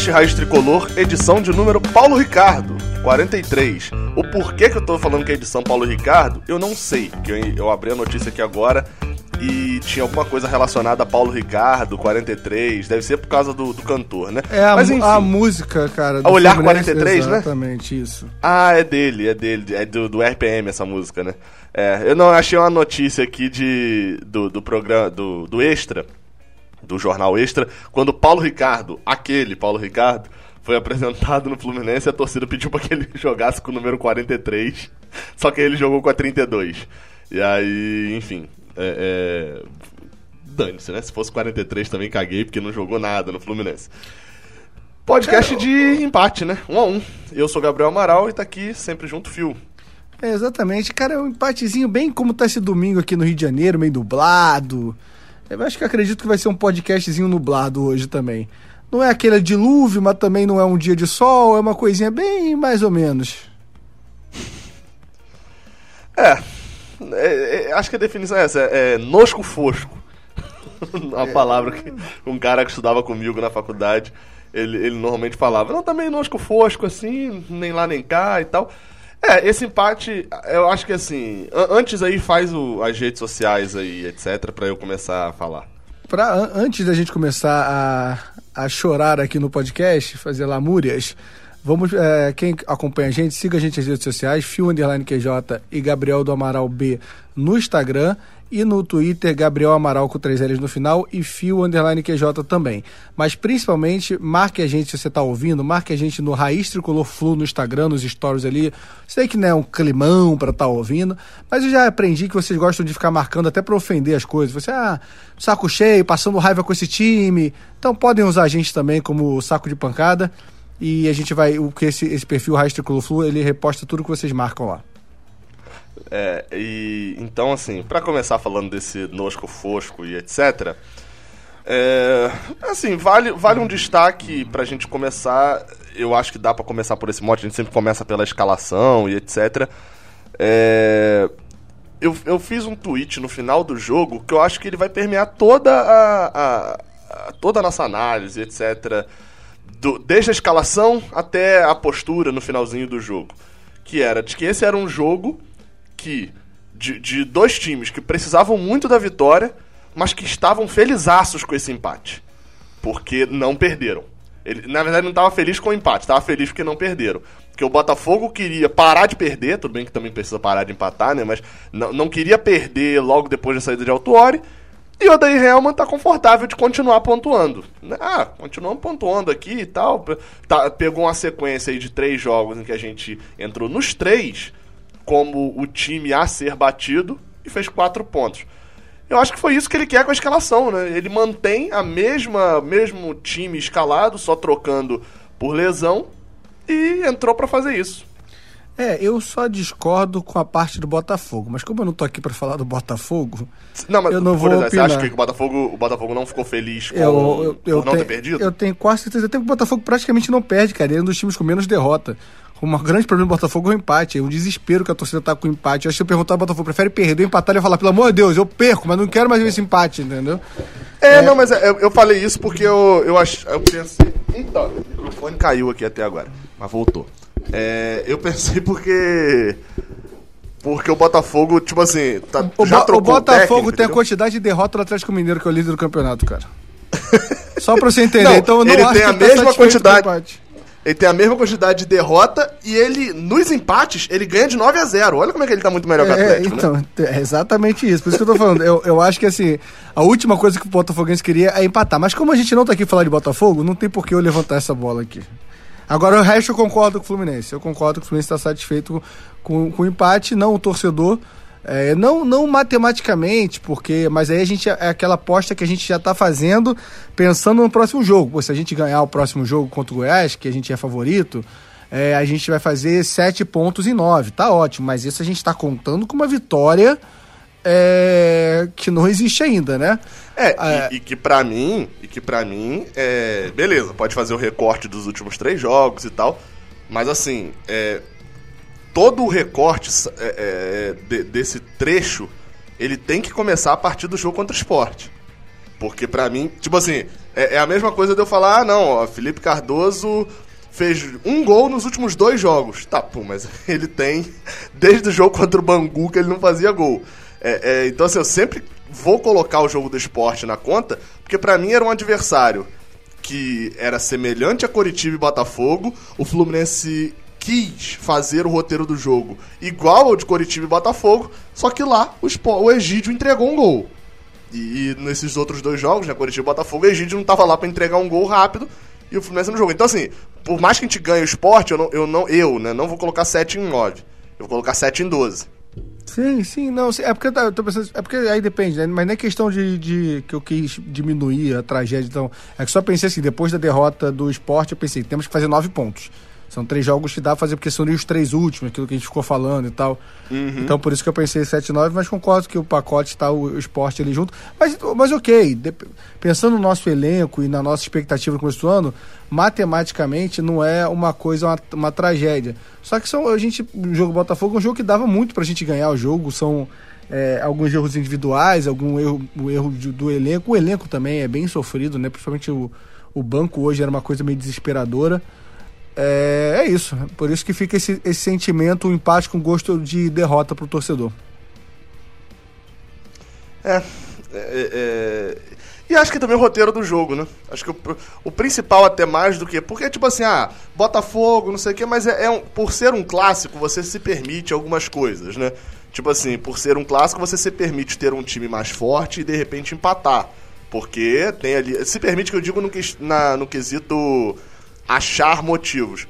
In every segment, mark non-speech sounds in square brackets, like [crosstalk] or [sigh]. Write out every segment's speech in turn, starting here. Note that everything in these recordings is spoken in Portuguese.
Podcast Raiz Tricolor, edição de número Paulo Ricardo, 43. O porquê que eu tô falando que é edição Paulo Ricardo, eu não sei, porque eu, abri a notícia aqui agora e tinha alguma coisa relacionada a Paulo Ricardo, 43, deve ser por causa do, do cantor, né? É a, Mas, enfim, a música, cara. A Olhar 43, exatamente, né? Exatamente, isso. Ah, é dele, é dele, é do, do RPM essa música, né? É, eu não achei uma notícia aqui de, do, do programa, do, do Extra, do Jornal Extra, quando Paulo Ricardo, aquele Paulo Ricardo, foi apresentado no Fluminense, a torcida pediu para que ele [laughs] jogasse com o número 43, só que ele jogou com a 32. E aí, enfim, é, é... dane-se, né? Se fosse 43 também caguei, porque não jogou nada no Fluminense. Podcast de empate, né? Um a um. Eu sou Gabriel Amaral e tá aqui sempre junto, Fio. É, exatamente, cara, é um empatezinho bem como tá esse domingo aqui no Rio de Janeiro, meio dublado. Eu acho que acredito que vai ser um podcastzinho nublado hoje também. Não é aquele dilúvio, mas também não é um dia de sol, é uma coisinha bem mais ou menos. É, é, é acho que a definição é essa, é, é nosco fosco. [laughs] a palavra que um cara que estudava comigo na faculdade, ele, ele normalmente falava, não, também nosco fosco, assim, nem lá nem cá e tal. É, esse empate, eu acho que assim, antes aí faz o, as redes sociais aí, etc, para eu começar a falar. Pra, antes da gente começar a, a chorar aqui no podcast, fazer lamúrias, vamos, é, quem acompanha a gente, siga a gente nas redes sociais, Fio Underline QJ e Gabriel do Amaral B no Instagram e no Twitter, Gabriel Amaral com três L's no final e Fio Underline QJ também. Mas principalmente, marque a gente se você está ouvindo, marque a gente no Raiz Tricolor Flu no Instagram, nos stories ali. Sei que não é um climão para estar tá ouvindo, mas eu já aprendi que vocês gostam de ficar marcando até para ofender as coisas. Você, ah, saco cheio, passando raiva com esse time. Então podem usar a gente também como saco de pancada. E a gente vai, o que esse, esse perfil Raiz Tricolor Flu, ele reposta tudo que vocês marcam lá. É, e então, assim, para começar falando desse nosco fosco e etc. É, assim, vale, vale um destaque pra gente começar. Eu acho que dá para começar por esse mote, a gente sempre começa pela escalação e etc. É, eu, eu fiz um tweet no final do jogo que eu acho que ele vai permear toda a, a, a toda a nossa análise, etc. Do, desde a escalação até a postura no finalzinho do jogo. Que era de que esse era um jogo que de, de dois times que precisavam muito da vitória, mas que estavam felizaços com esse empate. Porque não perderam. Ele, na verdade, não estava feliz com o empate, estava feliz porque não perderam. Porque o Botafogo queria parar de perder, tudo bem que também precisa parar de empatar, né? Mas não, não queria perder logo depois da saída de Altuori. E o Odair Helman tá confortável de continuar pontuando. Ah, continuamos pontuando aqui e tal. Tá, pegou uma sequência aí de três jogos em que a gente entrou nos três como o time a ser batido e fez quatro pontos. Eu acho que foi isso que ele quer com a escalação, né? Ele mantém a mesma mesmo time escalado, só trocando por lesão e entrou para fazer isso. É, eu só discordo com a parte do Botafogo, mas como eu não tô aqui para falar do Botafogo, não, mas, eu não vou exemplo, opinar. Você acha que o Botafogo, o Botafogo não ficou feliz com eu, eu, eu por não tenho, ter perdido? Eu tenho quase certeza, até que o Botafogo praticamente não perde, cara, ele é um dos times com menos derrota. O grande problema do Botafogo é o empate. É um desespero que a torcida tá com o empate. Eu acho que se eu perguntar ao Botafogo, prefere perder ou empatar, ele vai falar, pelo amor de Deus, eu perco, mas não quero mais ver esse empate, entendeu? É, é... não, mas eu, eu falei isso porque eu, eu, ach, eu pensei. Então, o microfone caiu aqui até agora, mas voltou. É, eu pensei porque. Porque o Botafogo, tipo assim, tá, o, já trocou o Botafogo técnico, tem entendeu? a quantidade de derrota do Atlético Mineiro, que é o líder do campeonato, cara. Só pra você [laughs] entender. Não, então eu não ele tem a tá mesma o quantidade. Ele tem a mesma quantidade de derrota e ele, nos empates, ele ganha de 9 a 0. Olha como é que ele tá muito melhor que o É, Atlético, né? então, é exatamente isso. Por isso que eu tô falando. Eu, eu acho que, assim, a última coisa que o Botafoguense queria é empatar. Mas como a gente não tá aqui falar de Botafogo, não tem por que eu levantar essa bola aqui. Agora, o resto eu concordo com o Fluminense. Eu concordo que o Fluminense está satisfeito com, com o empate, não o torcedor. É, não, não matematicamente, porque. Mas aí a gente é aquela aposta que a gente já está fazendo pensando no próximo jogo. Pô, se a gente ganhar o próximo jogo contra o Goiás, que a gente é favorito, é, a gente vai fazer sete pontos em nove. Tá ótimo, mas isso a gente está contando com uma vitória é, que não existe ainda, né? É, e, e que pra mim, e que para mim, é, beleza, pode fazer o recorte dos últimos três jogos e tal, mas assim, é, todo o recorte é, é, de, desse trecho, ele tem que começar a partir do jogo contra o esporte. Porque pra mim, tipo assim, É, é a mesma coisa de eu falar, ah, não, ó, Felipe Cardoso fez um gol nos últimos dois jogos. Tá, pô, mas [laughs] ele tem desde o jogo contra o Bangu que ele não fazia gol. É, é, então, assim, eu sempre vou colocar o jogo do esporte na conta, porque para mim era um adversário que era semelhante a Coritiba e Botafogo. O Fluminense quis fazer o roteiro do jogo igual ao de Coritiba e Botafogo, só que lá o, Egídio entregou um gol. E, nesses outros dois jogos, né, Coritiba e Botafogo, o Egídio não estava lá para entregar um gol rápido e o Fluminense no jogo. Então, assim, por mais que a gente ganhe o esporte, eu, não, eu, não, eu né, não vou colocar 7 em 9. Eu vou colocar 7 em 12. Sim, sim, não, é porque eu tô pensando, é porque aí depende, né? Mas não é questão de, de que eu quis diminuir a tragédia, então, é que só pensei assim, depois da derrota do esporte, eu pensei, temos que fazer nove pontos. São três jogos que dá pra fazer, porque são os três últimos, aquilo que a gente ficou falando e tal. Uhum. Então, por isso que eu pensei 7 9, mas concordo que o pacote está o, o, esporte ali junto. Mas, mas ok, de, pensando no nosso elenco e na nossa expectativa no começo do ano, matematicamente não é uma coisa, uma, uma tragédia. Só que são, a gente, o jogo Botafogo é um jogo que dava muito pra gente ganhar o jogo, são é, alguns erros individuais, algum erro, o erro do, do elenco. O elenco também é bem sofrido, né? Principalmente o, o banco hoje era uma coisa meio desesperadora. É, é isso. Por isso que fica esse, esse sentimento, um empate com gosto de derrota pro torcedor. É, é, é, E acho que também o roteiro do jogo, né? Acho que o, o, principal até mais do que. Porque, tipo assim, ah, Botafogo, não sei o quê, mas é, é um, por ser um clássico, você se permite algumas coisas, né? Tipo assim, por ser um clássico, você se permite ter um time mais forte e de repente empatar. Porque tem ali. Se permite que eu digo no, na, no quesito achar motivos.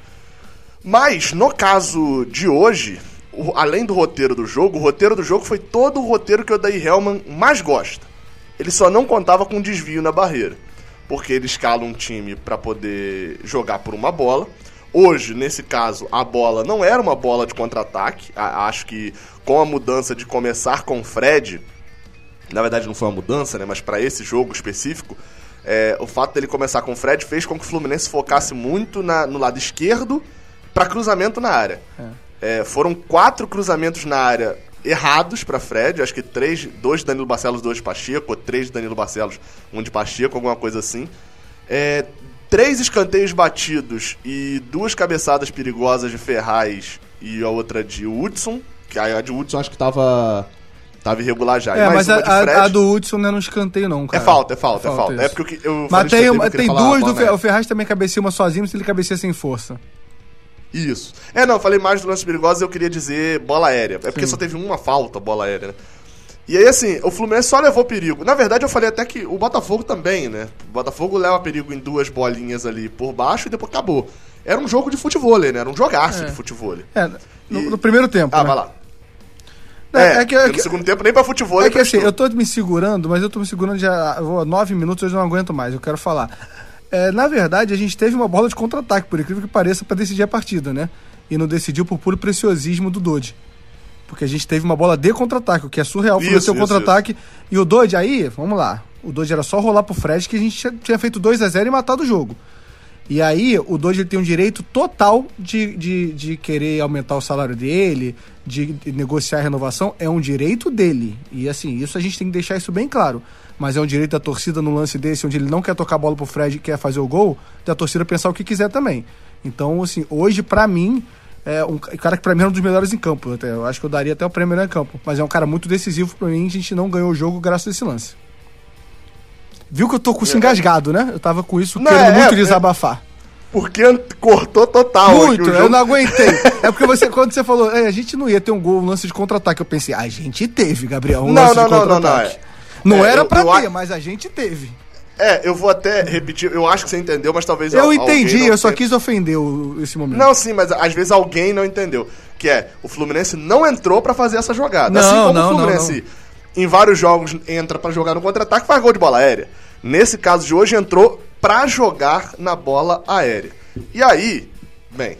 Mas, no caso de hoje, o, além do roteiro do jogo, o roteiro do jogo foi todo o roteiro que o Daí Hellman mais gosta. Ele só não contava com desvio na barreira. Porque ele escala um time para poder jogar por uma bola. Hoje, nesse caso, a bola não era uma bola de contra-ataque. Acho que com a mudança de começar com o Fred, na verdade não foi uma mudança, né? Mas para esse jogo específico, é, o fato dele começar com o Fred fez com que o Fluminense focasse muito na, no lado esquerdo para cruzamento na área. É. É, foram quatro cruzamentos na área errados para Fred, acho que três, dois de Danilo Barcelos, dois de Pacheco, ou três de Danilo Barcelos, um de Pacheco, alguma coisa assim. É, três escanteios batidos e duas cabeçadas perigosas de Ferraz e a outra de Hudson, que a de Hudson acho que tava Tava irregular já. É, mas a, a, a, do Hudson não é no escanteio, não, cara. É falta, é falta, é falta. É, falta. é porque eu Mas tem, tem duas do Ferraz. O Ferraz também cabeceia uma sozinho, se ele cabeceia sem força. Isso. É, não, falei mais do lance perigoso, eu queria dizer bola aérea. É porque Sim. só teve uma falta, bola aérea, né? E aí, assim, o Fluminense só levou perigo. Na verdade, eu falei até que o Botafogo também, né? O Botafogo leva perigo em duas bolinhas ali por baixo e depois acabou. Era um jogo de futebol, né? Era um jogaço é. de futebol. É, no, e... no primeiro tempo. Ah, né? vai lá. É, é que, é no segundo tempo nem pra futebol. É que assim, eu tô me segurando, mas eu tô me segurando já vou, nove minutos, eu não aguento mais, eu quero falar. É, na verdade, a gente teve uma bola de contra-ataque, por incrível que pareça, para decidir a partida, né? E não decidiu por puro preciosismo do Dodge. Porque a gente teve uma bola de contra-ataque, o que é surreal, foi o seu contra-ataque. E o Dodge aí, vamos lá, o Dodge era só rolar pro Fred que a gente tinha feito 2 a 0 e matado o jogo. E aí, o Doge tem um direito total de, de, de querer aumentar o salário dele, de, negociar a renovação, é um direito dele. E assim, isso a gente tem que deixar isso bem claro. Mas é um direito da torcida no lance desse, onde ele não quer tocar a bola pro Fred e quer fazer o gol, da torcida pensar o que quiser também. Então, assim, hoje, para mim, é um cara que pra mim é um dos melhores em campo. Até. Eu acho que eu daria até o prêmio em campo. Mas é um cara muito decisivo pra mim, a gente não ganhou o jogo graças a esse lance. Viu que eu tô com isso é. engasgado, né? Eu tava com isso não, querendo é, muito é, desabafar. Porque cortou total. Muito, eu não aguentei. é porque você, quando você falou, é, a gente não ia ter um gol, um lance de contra-ataque, eu pensei, a gente teve, Gabriel, um não, lance não, de contra-ataque. Não, não, não, não, é. era eu, pra eu, ter, mas a gente teve. É, eu vou até repetir, eu acho que você entendeu, mas talvez Eu entendi, eu só quis ofender o, esse momento. Não, sim, mas às vezes alguém não entendeu. Que é, o Fluminense não entrou para fazer essa jogada. Não, assim como não, o Fluminense em vários jogos entra para jogar no contra-ataque, faz gol de bola aérea. Nesse caso de hoje, entrou para jogar na bola aérea. E aí, bem,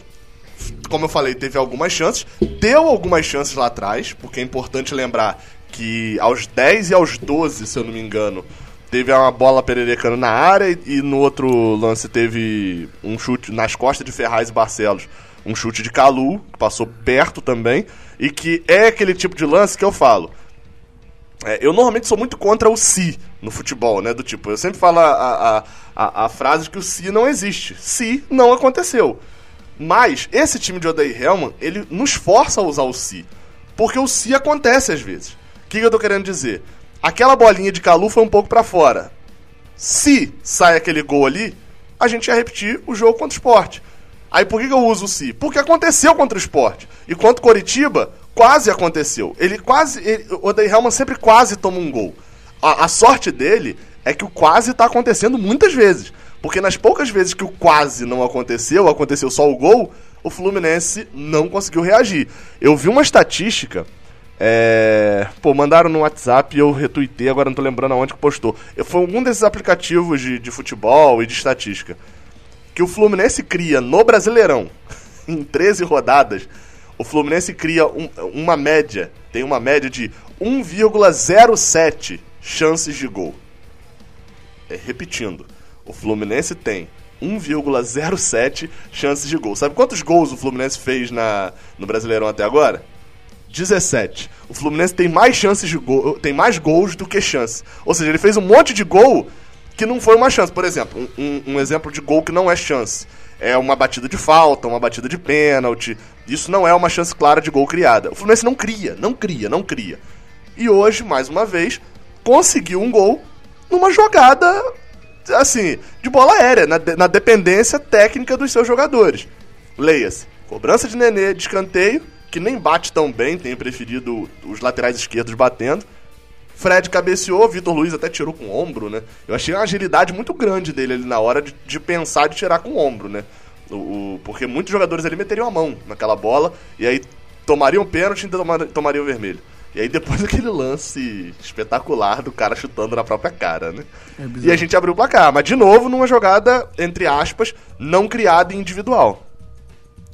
como eu falei, teve algumas chances, deu algumas chances lá atrás, porque é importante lembrar que aos 10 e aos 12, se eu não me engano, teve uma bola pererecando na área e, no outro lance teve um chute nas costas de Ferraz e Barcelos, um chute de Calu, que passou perto também, e que é aquele tipo de lance que eu falo. É, eu normalmente sou muito contra o si no futebol, né? Do tipo, eu sempre falo a, a, a, a frase que o se não existe. Se não aconteceu. Mas esse time de Odair Helman, ele nos força a usar o se. Porque o se acontece às vezes. O que, que eu tô querendo dizer? Aquela bolinha de Calu foi um pouco para fora. Se sai aquele gol ali, a gente ia repetir o jogo contra o esporte. Aí por que, que eu uso o se? Porque aconteceu contra o esporte. E contra o Coritiba, quase aconteceu. Ele quase. Ele, o Odair Helman sempre quase toma um gol. A, a, sorte dele é que o quase tá acontecendo muitas vezes. Porque nas poucas vezes que o quase não aconteceu, aconteceu só o gol, o Fluminense não conseguiu reagir. Eu vi uma estatística. É... Pô, mandaram no WhatsApp e eu retuitei, agora não tô lembrando aonde que postou. Foi algum desses aplicativos de, de futebol e de estatística. Que o Fluminense cria no Brasileirão, [laughs] em 13 rodadas, o Fluminense cria um, uma média, tem uma média de 1,07 chances de gol. É, repetindo, o Fluminense tem 1,07 chances de gol. Sabe quantos gols o Fluminense fez na, no Brasileirão até agora? 17. O Fluminense tem mais chances de gol, tem mais gols do que chances. Ou seja, ele fez um monte de gol que não foi uma chance. Por exemplo, um, um exemplo de gol que não é chance. É uma batida de falta, uma batida de pênalti. Isso não é uma chance clara de gol criada. O Fluminense não cria, não cria, não cria. E hoje, mais uma vez, conseguiu um gol numa jogada, assim, de bola aérea, na, na dependência técnica dos seus jogadores. Leia-se, cobrança de Nenê de escanteio, que nem bate tão bem, tenho preferido os laterais esquerdos batendo. Fred cabeceou, Vitor Luiz até tirou com o ombro, né? Eu achei uma agilidade muito grande dele ali na hora de, de pensar de tirar com o ombro, né? O, o, porque muitos jogadores ali meteriam a mão naquela bola e aí tomariam pênalti e tomariam vermelho. E aí depois [laughs] aquele lance espetacular do cara chutando na própria cara, né? É e a gente abriu o placar, mas de novo numa jogada, entre aspas, não criada individual.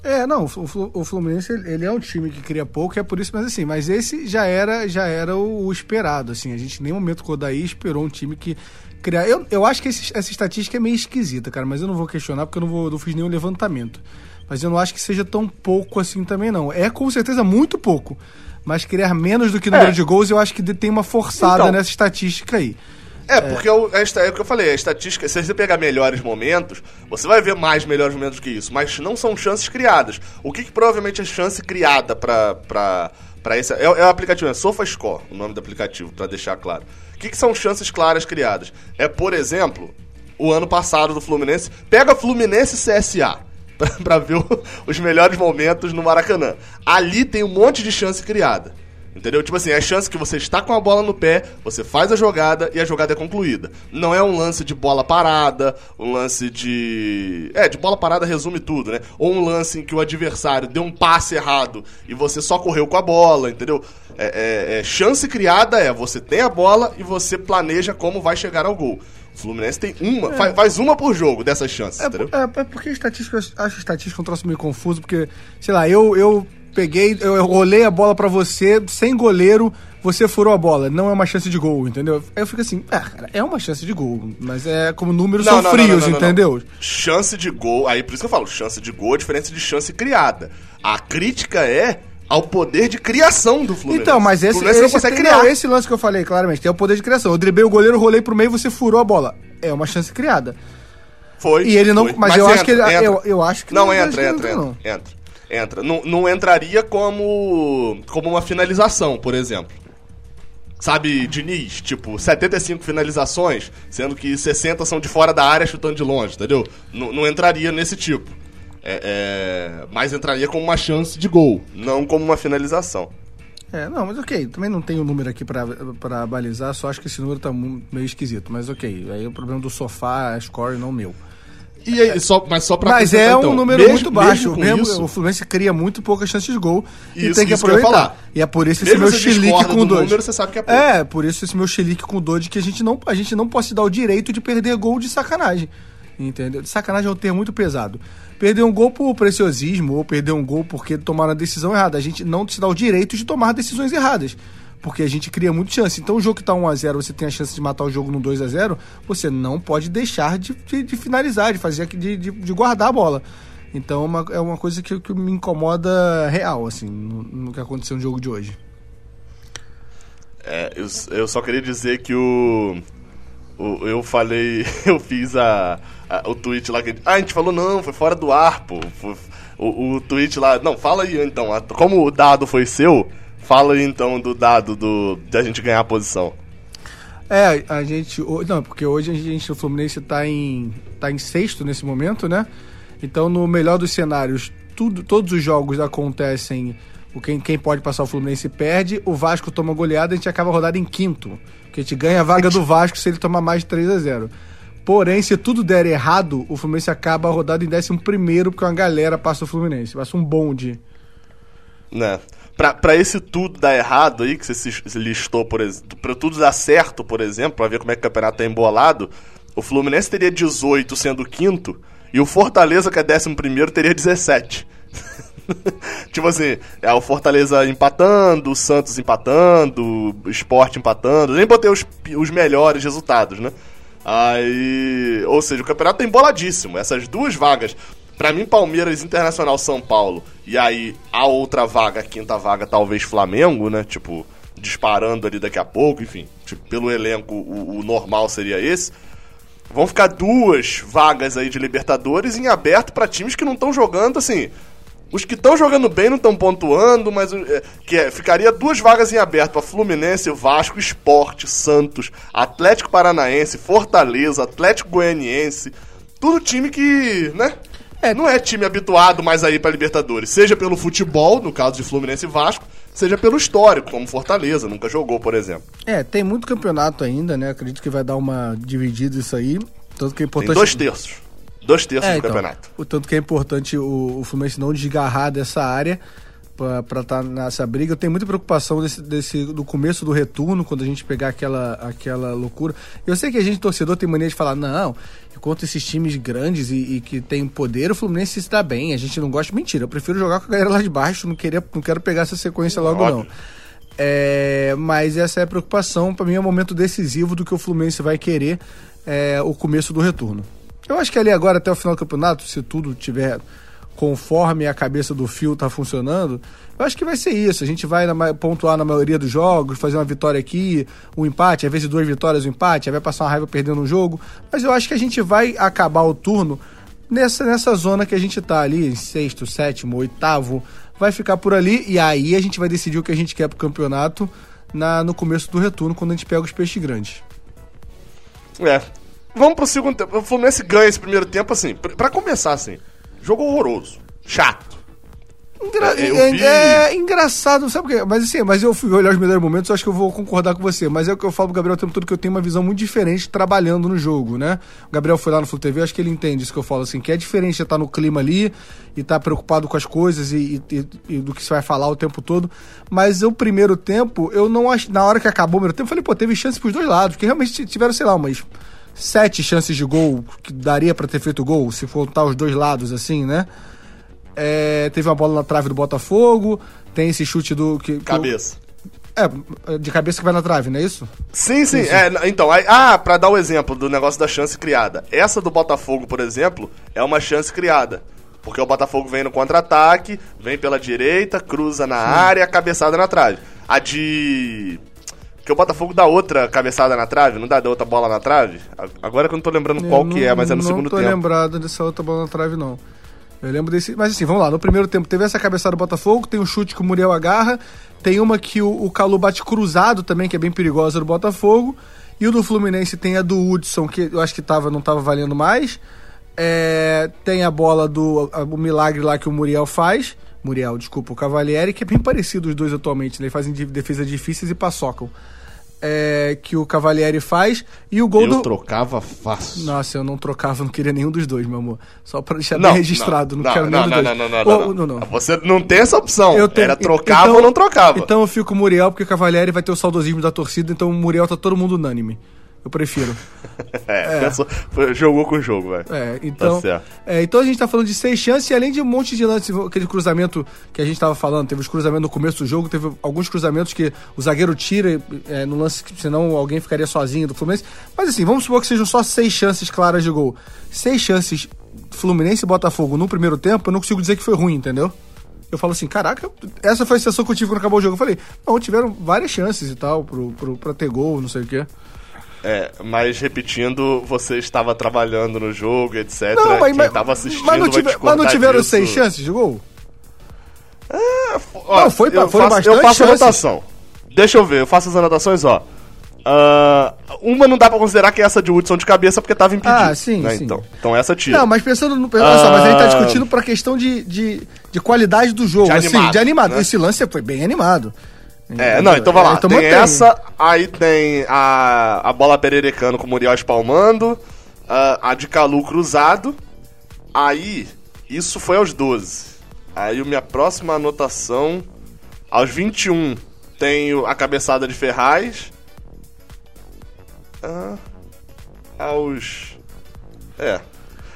É, não, o, o Fluminense ele é um time que cria pouco, é por isso, mas assim, mas esse já era já era o, o esperado, assim, a gente em nenhum momento com o Daí esperou um time que criar. Eu, eu acho que esse, essa estatística é meio esquisita, cara, mas eu não vou questionar porque eu não, vou, não fiz nenhum levantamento. Mas eu não acho que seja tão pouco assim também, não. É com certeza muito pouco mas criar menos do que número é. de gols, eu acho que tem uma forçada então, nessa estatística aí. É, porque é. Eu, é o que eu falei, a estatística, se você pegar melhores momentos, você vai ver mais melhores momentos que isso, mas não são chances criadas. O que, que provavelmente é chance criada pra, pra esse. É, é o aplicativo, é SofaScore, o nome do aplicativo, para deixar claro. O que, que são chances claras criadas? É, por exemplo, o ano passado do Fluminense. Pega Fluminense CSA. [laughs] para ver o, os melhores momentos no Maracanã. Ali tem um monte de chance criada. Entendeu? Tipo assim, é a chance que você está com a bola no pé, você faz a jogada e a jogada é concluída. Não é um lance de bola parada, um lance de. É, de bola parada resume tudo, né? Ou um lance em que o adversário deu um passe errado e você só correu com a bola, entendeu? É, é, é chance criada é você tem a bola e você planeja como vai chegar ao gol. O Fluminense tem uma, é. faz, faz, uma por jogo dessas chances, é, entendeu? É, é porque estatística, eu acho a estatística um troço meio confuso, porque, sei lá, eu, eu peguei, eu rolei a bola para você, sem goleiro, você furou a bola. Não é uma chance de gol, entendeu? Aí eu fico assim, ah, cara, é uma chance de gol, mas é como números não, são não, frios, não, entendeu? Chance de gol, aí por isso que eu falo, chance de gol é diferente de chance criada. A crítica é ao poder de criação do Fluminense. Então, mas esse, esse, não consegue criar. Esse lance que eu falei, claramente, tem o poder de criação. Eu driblei o goleiro, rolei pro meio, você furou a bola. É uma chance criada. Foi. E ele não. Foi. Mas, mas, eu entra, acho que ele. Eu, eu acho que não, não entra, entra, entra, não. entra. Entra. Não, não entraria como, como uma finalização, por exemplo. Sabe, Diniz, tipo, 75 finalizações, sendo que 60 são de fora da área chutando de longe, entendeu? N não entraria nesse tipo. É, é, mas entraria como uma chance de gol, não como uma finalização. É, não, mas ok, também não tenho o número aqui para balizar, só acho que esse número tá meio esquisito, mas ok, aí é o problema do sofá, a score, não meu. E aí, só, mas só pra Mas é então, um número mesmo, muito baixo. Mesmo, mesmo isso, o Fluminense cria muito poucas chances de gol isso, e tem que aproveitar. Que e é por isso esse meu chilique com dor. número, você sabe que é pouco. É, por isso esse meu chilique com dor de que a gente não, a gente não pode se dar o direito de perder gol de sacanagem. Entendeu? De sacanagem é um termo muito pesado perder um gol por preciosismo ou perder um gol porque tomaram a decisão errada. A gente não se dá o direito de tomar decisões erradas. Porque a gente cria muita chance. Então, o jogo que está 1x0, você tem a chance de matar o jogo no 2x0, você não pode deixar de, de, de finalizar, de fazer de, de, de, guardar a bola. Então, é uma, é uma coisa que, que me incomoda real, assim, no, no que aconteceu no jogo de hoje. É, eu, eu só queria dizer que o o- eu falei, [laughs] eu fiz a, a- o tweet lá que. Ah, a gente falou, não, foi fora do ar, pô. Foi- o, o tweet lá. Não, fala aí então. a- Como o dado foi seu, fala aí então do dado do, de a gente ganhar a posição. É, a gente. Não, porque hoje a gente, o Fluminense tá em, tá em sexto nesse momento, né? Então, no melhor dos cenários, tudo, todos os jogos acontecem. O quem, quem pode passar o Fluminense perde, o Vasco toma goleada, a gente acaba a rodada em quinto. Porque a gente ganha a vaga do Vasco se ele tomar mais de 3 a 0 Porém, se tudo der errado, o Fluminense acaba a rodada em décimo primeiro, porque uma galera passa o Fluminense. Passa um bonde. Né? Pra, pra esse tudo dar errado aí, que você listou, por exemplo, pra tudo dar certo, por exemplo, pra ver como é que o campeonato tá embolado, o Fluminense teria 18 sendo quinto, e o Fortaleza, que é décimo primeiro, teria 17. [laughs] tipo assim, é o Fortaleza empatando, o Santos empatando, o Sport empatando, nem botei os, os melhores resultados, né? Aí, ou seja, o campeonato tá emboladíssimo. Essas duas vagas, pra mim, Palmeiras, Internacional, São Paulo, e aí a outra vaga, a quinta vaga, talvez Flamengo, né? Tipo, disparando ali daqui a pouco, enfim, tipo, pelo elenco, o, o normal seria esse. Vão ficar duas vagas aí de Libertadores em aberto pra times que não estão jogando assim. Os que estão jogando bem não estão pontuando, mas é, que é, ficaria duas vagas em aberto para Fluminense, Vasco, Esporte, Santos, Atlético Paranaense, Fortaleza, Atlético Goianiense. Tudo time que, né? É. Não é time habituado mais aí para Libertadores, seja pelo futebol, no caso de Fluminense e Vasco, seja pelo histórico, como Fortaleza, nunca jogou, por exemplo. É, tem muito campeonato ainda, né? Acredito que vai dar uma dividida isso aí. Tanto que é Tem importante. dois terços. Dois terços É, do então, campeonato. O tanto que é importante o, o Fluminense não desgarrar dessa área para estar nessa briga. Eu tenho muita preocupação desse, desse, do começo do retorno, quando a gente pegar aquela, aquela loucura. Eu sei que a gente, torcedor, tem mania de falar, não, enquanto esses times grandes e, e que tem poder, o Fluminense se dá bem. A gente não gosta. Mentira, eu prefiro jogar com a galera lá de baixo, não, queria, não quero pegar essa sequência logo, Óbvio. não. É, mas essa é a preocupação. Para mim é um momento decisivo do que o Fluminense vai querer é, o começo do retorno. Eu acho que ali agora, até o final do campeonato, se tudo tiver conforme a cabeça do fio tá funcionando, eu acho que vai ser isso. A gente vai na pontuar na maioria dos jogos, fazer uma vitória aqui, um empate, às vezes duas vitórias, um empate, aí vai passar uma raiva perdendo um jogo. Mas eu acho que a gente vai acabar o turno nessa, nessa zona que a gente tá ali, em sexto, sétimo, oitavo, vai ficar por ali e aí a gente vai decidir o que a gente quer pro campeonato na, no começo do retorno, quando a gente pega os peixes grandes. É. Vamos pro segundo tempo. O Fluminense ganha esse primeiro tempo, assim, pra começar, assim. Jogo horroroso. Chato. Engra- É, é, vi- é engraçado, sabe por quê? Mas assim, mas eu fui olhar os melhores momentos, acho que eu vou concordar com você. Mas é o que eu falo pro Gabriel o tempo todo, que eu tenho uma visão muito diferente trabalhando no jogo, né? O Gabriel foi lá no Flu TV, acho que ele entende isso que eu falo, assim, que é diferente de estar no clima ali e estar preocupado com as coisas e, e- e- e do que você vai falar o tempo todo. Mas o primeiro tempo, eu não acho. Na hora que acabou o primeiro tempo, eu falei, pô, teve chance pros dois lados, porque realmente tiveram, sei lá, umas sete chances de gol que daria pra ter feito gol, se contar os dois lados, assim, né? É, teve uma bola na trave do Botafogo, tem esse chute do. Que, que Cabeça. o- é, de cabeça que vai na trave, não é isso? Sim, sim. É, então, aí, ah, pra dar o exemplo do negócio da chance criada. Essa do Botafogo, por exemplo, é uma chance criada. Porque o Botafogo vem no contra-ataque, vem pela direita, cruza na área, cabeçada na trave. A de. Que o Botafogo dá outra cabeçada na trave, não dá, dá outra bola na trave? Agora que eu não tô lembrando qual Eu que não- é, mas é no segundo Não tô tempo. lembrado dessa outra bola na trave, não. Eu lembro desse. Mas assim, vamos lá. No primeiro tempo teve essa cabeçada do Botafogo, tem um chute que o Muriel agarra, tem uma que o, o Calu bate cruzado também, que é bem perigosa do Botafogo. E o do Fluminense tem a do Hudson, que eu acho que tava, não tava valendo mais. É, tem a bola do a- o milagre lá que o Muriel faz. Muriel, desculpa, o Cavalieri, que é bem parecido os dois atualmente, né? Eles fazem de- defesas difíceis e paçocam. É, que o Cavalieri faz. E o gol Eu do. trocava fácil. Nossa, eu não trocava, não queria nenhum dos dois, meu amor. Só pra deixar Não, bem registrado, não, quero não, nenhum não, dos não, dois. não, não, não, Ô, não. Você não tem essa opção. Eu tenho- Era trocava então- ou não trocava. Então eu fico com o Muriel, porque o Cavalieri vai ter o saudosismo da torcida, então o Muriel tá todo mundo unânime. Eu prefiro. [laughs] é, pensou- foi- jogou com o jogo, velho. É, então, Tá é, então a gente tá falando de seis chances e além de um monte de lances, aquele cruzamento que a gente tava falando, teve os cruzamentos no começo do jogo, teve alguns cruzamentos que o zagueiro tira é, no lance, senão alguém ficaria sozinho do Fluminense. Mas assim, vamos supor que sejam só seis chances claras de gol. Seis chances Fluminense e Botafogo no primeiro tempo, eu não consigo dizer que foi ruim, entendeu? Eu falo assim, caraca, essa foi a sensação que eu tive quando acabou o jogo. Eu falei, não, tiveram várias chances e tal pro, pro, pra ter gol, não sei o quê. É, mas repetindo, você estava trabalhando no jogo, etc. Não, mas, Quem estava assistindo mas, não, vai tiver, mas não tiveram disso. seis chances de gol? Ó, Não, foi- eu foram faço, bastante Eu faço a chances. anotação. Deixa eu ver, eu faço as anotações, ó. Ah, uma não dá pra considerar que é essa de Hudson de cabeça porque tava impedido. Ah, sim, né, sim. Então, então essa tira. Não, mas pensando no. Olha só, mas a gente tá Ah. discutindo pra questão de, de, de qualidade do jogo, De assim, animado, de animado. né? Esse lance foi bem animado. É, não, então vai lá. Então tem mantém. essa, aí tem a, a bola pererecando com o Muriel espalmando, a, a de Calu cruzado. Aí, isso foi aos 12. Aí, minha próxima anotação, aos 21, tenho a cabeçada de Ferraz. Ah, aos. É.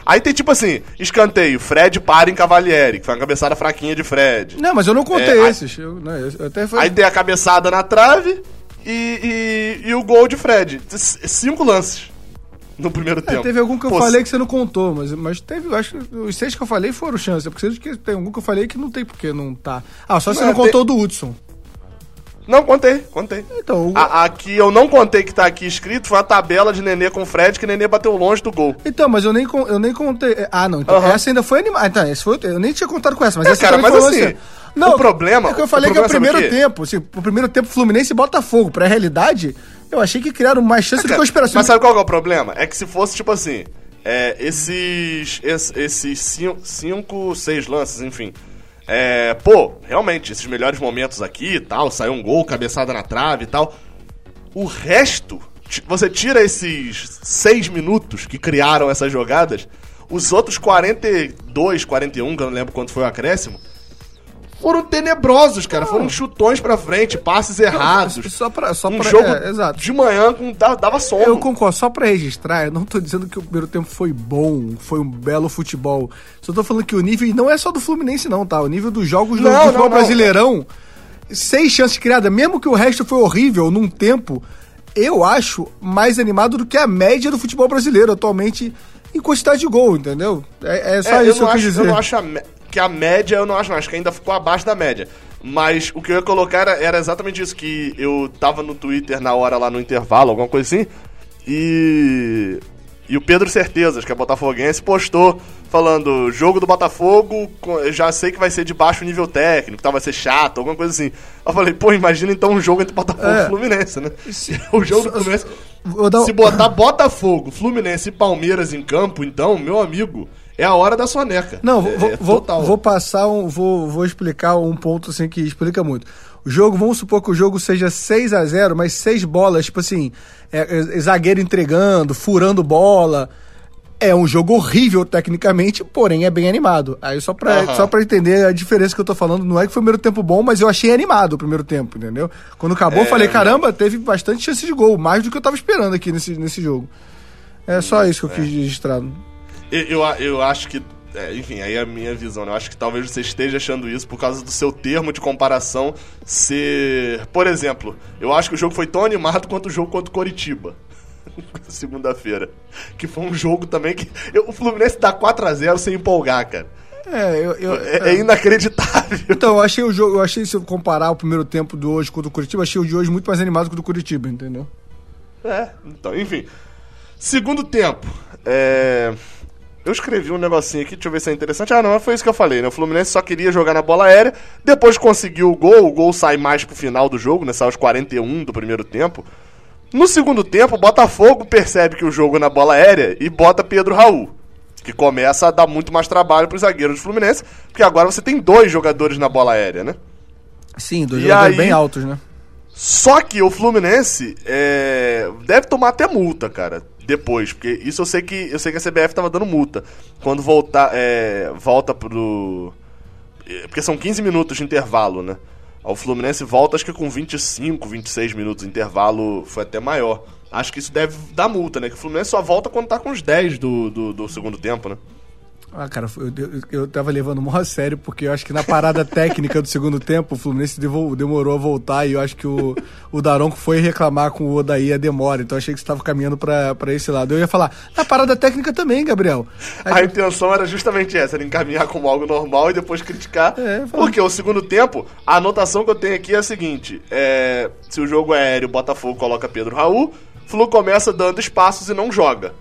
Aí tem tipo assim: escanteio, Fred para em Cavalieri, que foi uma cabeçada fraquinha de Fred. Não, mas eu não contei É, aí- esses. Eu, não, eu- eu até foi... Aí tem a cabeçada na trave e, e, e o gol de Fred. Cinco lances no primeiro É, tempo. teve algum que eu Pô, falei que você não contou, mas, mas teve, acho que os seis que eu falei foram chance. Porque sei que tem algum que eu falei que não tem porque não tá. Ah, só você Não, não, é, contou do Hudson. Não, contei, contei. Então, o- A, a que eu não contei que tá aqui escrito foi a tabela de Nenê com Fred, que Nenê bateu longe do gol. então, mas eu nem, eu nem contei. Ah, não, então essa ainda foi animada. Então, esse foi, eu nem tinha contado com essa, mas É, essa cara, mas assim, lance- Não, o problema- É que eu o falei que é o sabe primeiro o tempo. Assim, o primeiro tempo Fluminense e Botafogo. Pra realidade, eu achei que criaram mais chance que eu esperava. Mas sabe qual é o problema? É que se fosse, tipo assim, é, esses, es- esses cinco, cinco, seis lances, enfim. É, pô, realmente, esses melhores momentos aqui e tal, saiu um gol, cabeçada na trave e tal. O resto, você tira esses seis minutos que criaram essas jogadas, os outros 42, 41, que eu não lembro quanto foi o acréscimo, foram tenebrosos, cara. Foram chutões pra frente, passes errados. Só pra. Só um pra jogo é, exato. de manhã com, dava, sono. Eu concordo, só pra registrar, eu não tô dizendo que o primeiro tempo foi bom, foi um belo futebol. Só tô falando que o nível, e não é só do Fluminense não, tá? O nível dos jogos do Não, futebol não, não. brasileirão, seis chances criadas, mesmo que o resto foi horrível num tempo, eu acho mais animado do que a média do futebol brasileiro atualmente em quantidade de gol, entendeu? É, é só É, isso que eu eu não quis acho, dizer. Eu não acho a me- que a média, eu não acho, não. Acho que ainda ficou abaixo da média. Mas o que eu ia colocar era, era exatamente isso, que eu tava no Twitter na hora lá no intervalo, alguma coisa assim, e. E o Pedro Certezas, que é botafoguense, postou falando: jogo do Botafogo, já sei que vai ser de baixo nível técnico, tá, vai ser chato, alguma coisa assim. Eu falei, pô, imagina então um jogo entre Botafogo É. e Fluminense, né? [laughs] o jogo do Fluminense. Um- Se botar Botafogo, Fluminense e Palmeiras em campo, então, meu amigo, é a hora da soneca. Não, é, vou, é vou, total. vou passar um. Vou, vou explicar um ponto assim que explica muito. O jogo, vamos supor que o jogo seja 6 a 0 mas seis bolas, tipo assim, é, é, zagueiro entregando, furando bola. É um jogo horrível tecnicamente, porém é bem animado. Aí só pra, Aham. só pra entender a diferença que eu tô falando, não é que foi o primeiro tempo bom, mas eu achei animado o primeiro tempo, entendeu? Quando acabou, eu É, falei, caramba, teve bastante chance de gol, mais do que eu tava esperando aqui nesse, nesse jogo. É só isso que eu quis registrar. Eu, eu, eu acho que. é, enfim, aí é a minha visão, né? Eu acho que talvez você esteja achando isso por causa do seu termo de comparação ser. Por exemplo, eu acho que o jogo foi tão animado quanto o jogo contra o Coritiba. [laughs] Segunda-feira. Que foi um jogo também que. eu- o Fluminense dá 4x0 sem empolgar, cara. É, eu, eu, É, é inacreditável. Então, eu achei o jogo, eu achei, se eu comparar o primeiro tempo do hoje com o do Curitiba, achei o de hoje muito mais animado que o do Curitiba, entendeu? É, então, enfim. Segundo tempo, é... Eu escrevi um negocinho aqui, deixa eu ver se é interessante. Ah, não, foi isso que eu falei, né? O Fluminense só queria jogar na bola aérea, depois conseguiu o gol, o gol sai mais pro final do jogo, né? Sai aos 41 do primeiro tempo. No segundo tempo, o Botafogo percebe que o jogo é na bola aérea e bota Pedro Raul. Que começa a dar muito mais trabalho pros zagueiros do Fluminense, porque agora você tem dois jogadores na bola aérea, né? Sim, dois E jogadores aí- bem altos, né? Só que o Fluminense é, deve tomar até multa, cara, depois, porque isso eu sei que eu sei que a CBF tava dando multa quando voltar é, volta pro é, porque são 15 minutos de intervalo, né? O Fluminense volta acho que com 25, 26 minutos, o intervalo foi até maior. Acho que isso deve dar multa, né? Que o Fluminense só volta quando tá com os 10 do, do, do segundo tempo, né? Ah, cara, eu, eu, eu tava levando mó a sério, porque eu acho que na parada técnica do segundo tempo, o Fluminense demorou a voltar e eu acho que o, o Daronco foi reclamar com o Odaí a demora, então eu achei que você tava caminhando pra, pra esse lado. Eu ia falar, na parada técnica também, Gabriel. Aí- A intenção era justamente essa, era encaminhar como algo normal e depois criticar. É, porque o segundo tempo, a anotação que eu tenho aqui é a seguinte: é, se o jogo é aéreo, o Botafogo coloca Pedro Raul, Flu começa dando espaços e não joga.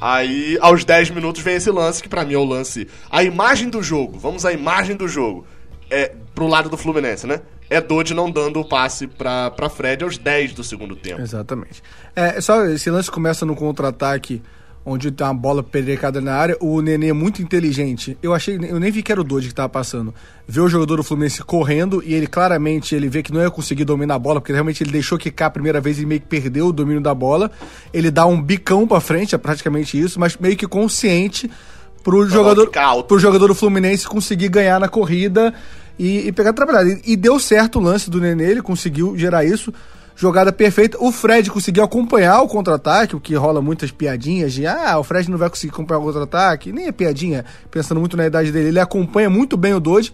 Aí, aos 10 minutos, vem esse lance, que pra mim é o lance. A imagem do jogo, vamos à imagem do jogo. É pro lado do Fluminense, né? É Dodge não dando o passe pra, pra Fred aos 10 do segundo tempo. Exatamente. É, só esse lance começa no contra-ataque, onde tem uma bola perecada na área. O Nenê é muito inteligente. Eu achei, eu nem vi que era o Dodge que tava passando. Vê o jogador do Fluminense correndo e ele claramente ele vê que não ia conseguir dominar a bola, porque realmente ele deixou quicar a primeira vez e meio que perdeu o domínio da bola. Ele dá um bicão pra frente, é praticamente isso, mas meio que consciente pro jogador, pro jogador do Fluminense conseguir ganhar na corrida e, e pegar trabalhado. E, e deu certo o lance do Nenê, ele conseguiu gerar isso jogada perfeita. O Fred conseguiu acompanhar o contra-ataque, o que rola muitas piadinhas de ah, o Fred não vai conseguir acompanhar o contra-ataque. Nem é piadinha, pensando muito na idade dele. Ele acompanha muito bem o Dodge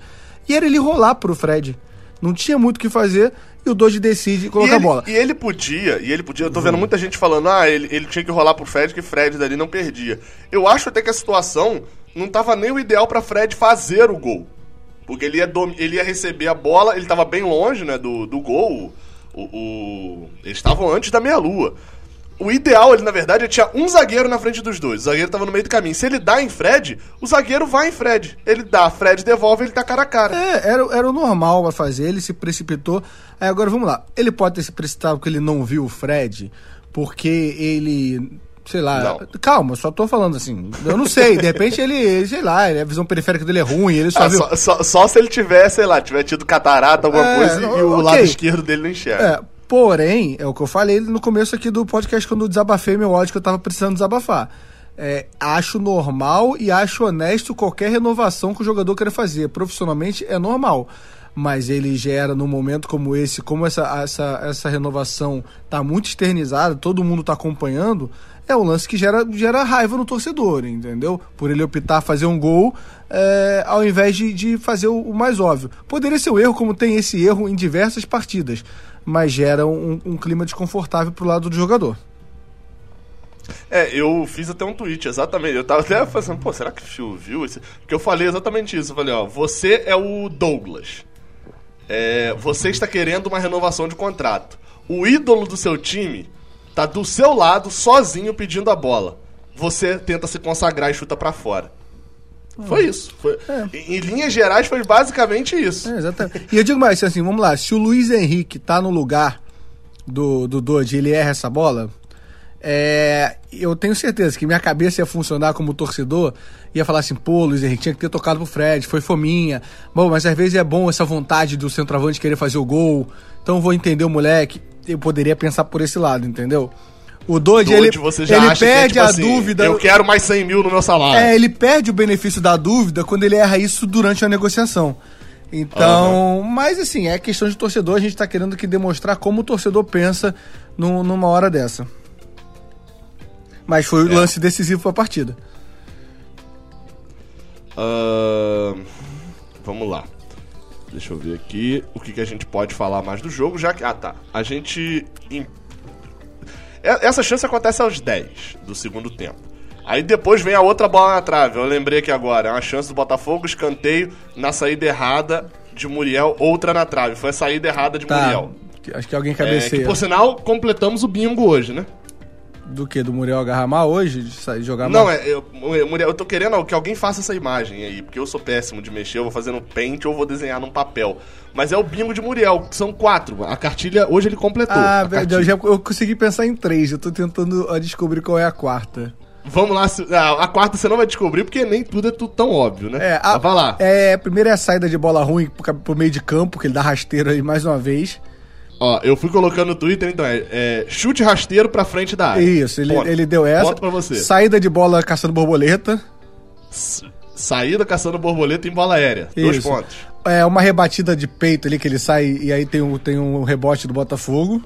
e era ele rolar pro Fred. Não tinha muito o que fazer e o Dodge decide colocar ele, a bola. E ele podia, e ele podia, eu tô vendo muita gente falando, ah, ele, ele tinha que rolar pro Fred, que Fred dali não perdia. Eu acho até que a situação não tava nem o ideal para Fred fazer o gol. Porque ele ia, ele ia receber a bola, ele tava bem longe, né, do, do gol. O, o, eles estavam antes da meia-lua. O ideal, ele, na verdade, é tinha um zagueiro na frente dos dois. O zagueiro tava no meio do caminho. Se ele dá em Fred, o zagueiro vai em Fred. Ele dá, Fred devolve, ele tá cara a cara. É, era, era o normal a fazer, ele se precipitou. Aí agora vamos lá. Ele pode ter se precipitado porque ele não viu o Fred, porque ele sei lá. Não. Calma, só tô falando assim. Eu não sei, de repente ele, [laughs] sei lá, a visão periférica dele é ruim, ele só ah, viu. Só, só, só, se ele tiver, sei lá, tiver tido catarata, alguma é, coisa, e o lado esquerdo dele não enxerga. É, porém, é o que eu falei no começo aqui do podcast quando eu desabafei meu ódio que eu tava precisando desabafar. É, acho normal e acho honesto qualquer renovação que o jogador queira fazer. Profissionalmente é normal mas ele gera num momento como esse, como essa, essa, essa renovação está muito externizada, todo mundo está acompanhando, é um lance que gera, gera raiva no torcedor, entendeu? Por ele optar fazer um gol é, ao invés de, de fazer o, o, mais óbvio. Poderia ser um erro, como tem esse erro em diversas partidas, mas gera um, um clima desconfortável pro lado do jogador. É, eu fiz até um tweet, exatamente. Eu tava até pensando, pô, será que o Phil viu esse? Porque eu falei exatamente isso. Eu falei, ó, você é o Douglas. É, você está querendo uma renovação de contrato. O ídolo do seu time tá do seu lado, sozinho, pedindo a bola. Você tenta se consagrar e chuta para fora. Foi isso. Foi, é. em, em, linhas gerais, foi basicamente isso. É, exatamente. E eu digo mais, assim, vamos lá, se o Luiz Henrique tá no lugar do, do Dodge ele erra essa bola, é, eu tenho certeza que minha cabeça ia funcionar como torcedor, ia falar assim, pô, Luiz Henrique tinha que ter tocado pro Fred, foi fominha. Bom, mas às vezes é bom essa vontade do centroavante querer fazer o gol, então vou entender o moleque eu poderia pensar por esse lado, entendeu? O Dodge, ele, ele perde é, tipo a assim, dúvida. Eu quero mais 100 mil no meu salário. É, ele perde o benefício da dúvida quando ele erra isso durante a negociação. Então, uhum. mas assim, é questão de torcedor, a gente tá querendo que demonstrar como o torcedor pensa no, numa hora dessa. Mas foi o é. lance decisivo pra partida. Uh, vamos lá. Deixa eu ver aqui o que, que a gente pode falar mais do jogo, já que. Ah, tá. A gente. Essa chance acontece aos 10 do segundo tempo. Aí depois vem a outra bola na trave. Eu lembrei aqui agora. É uma chance do Botafogo, escanteio na saída errada de Muriel, outra na trave. Foi a saída errada de tá. Muriel. Acho que alguém cabeceia. É, que, por sinal, completamos o bingo hoje, né? Do que? Do Muriel agarrar hoje? De sair, jogar Não, é, eu, Muriel, eu tô querendo que alguém faça essa imagem aí, porque eu sou péssimo de mexer, eu vou fazer no paint ou vou desenhar num papel. Mas é o bingo de Muriel, que são quatro. A cartilha, hoje ele completou. Ah, velho, eu, já, eu consegui pensar em três, eu tô tentando descobrir qual é a quarta. Vamos lá, a, a quarta você não vai descobrir porque nem tudo é tudo tão óbvio, né? É, a, vai lá. É, primeiro é a saída de bola ruim pro, pro meio de campo, que ele dá rasteiro aí mais uma vez. Ó, eu fui colocando no Twitter, então, é, é chute rasteiro pra frente da área. Isso, ele, ele deu essa. Ponto pra você. Saída de bola caçando borboleta. S saída caçando borboleta em bola aérea. Isso. Dois pontos. É uma rebatida de peito ali que ele sai e aí tem um, tem um rebote do Botafogo.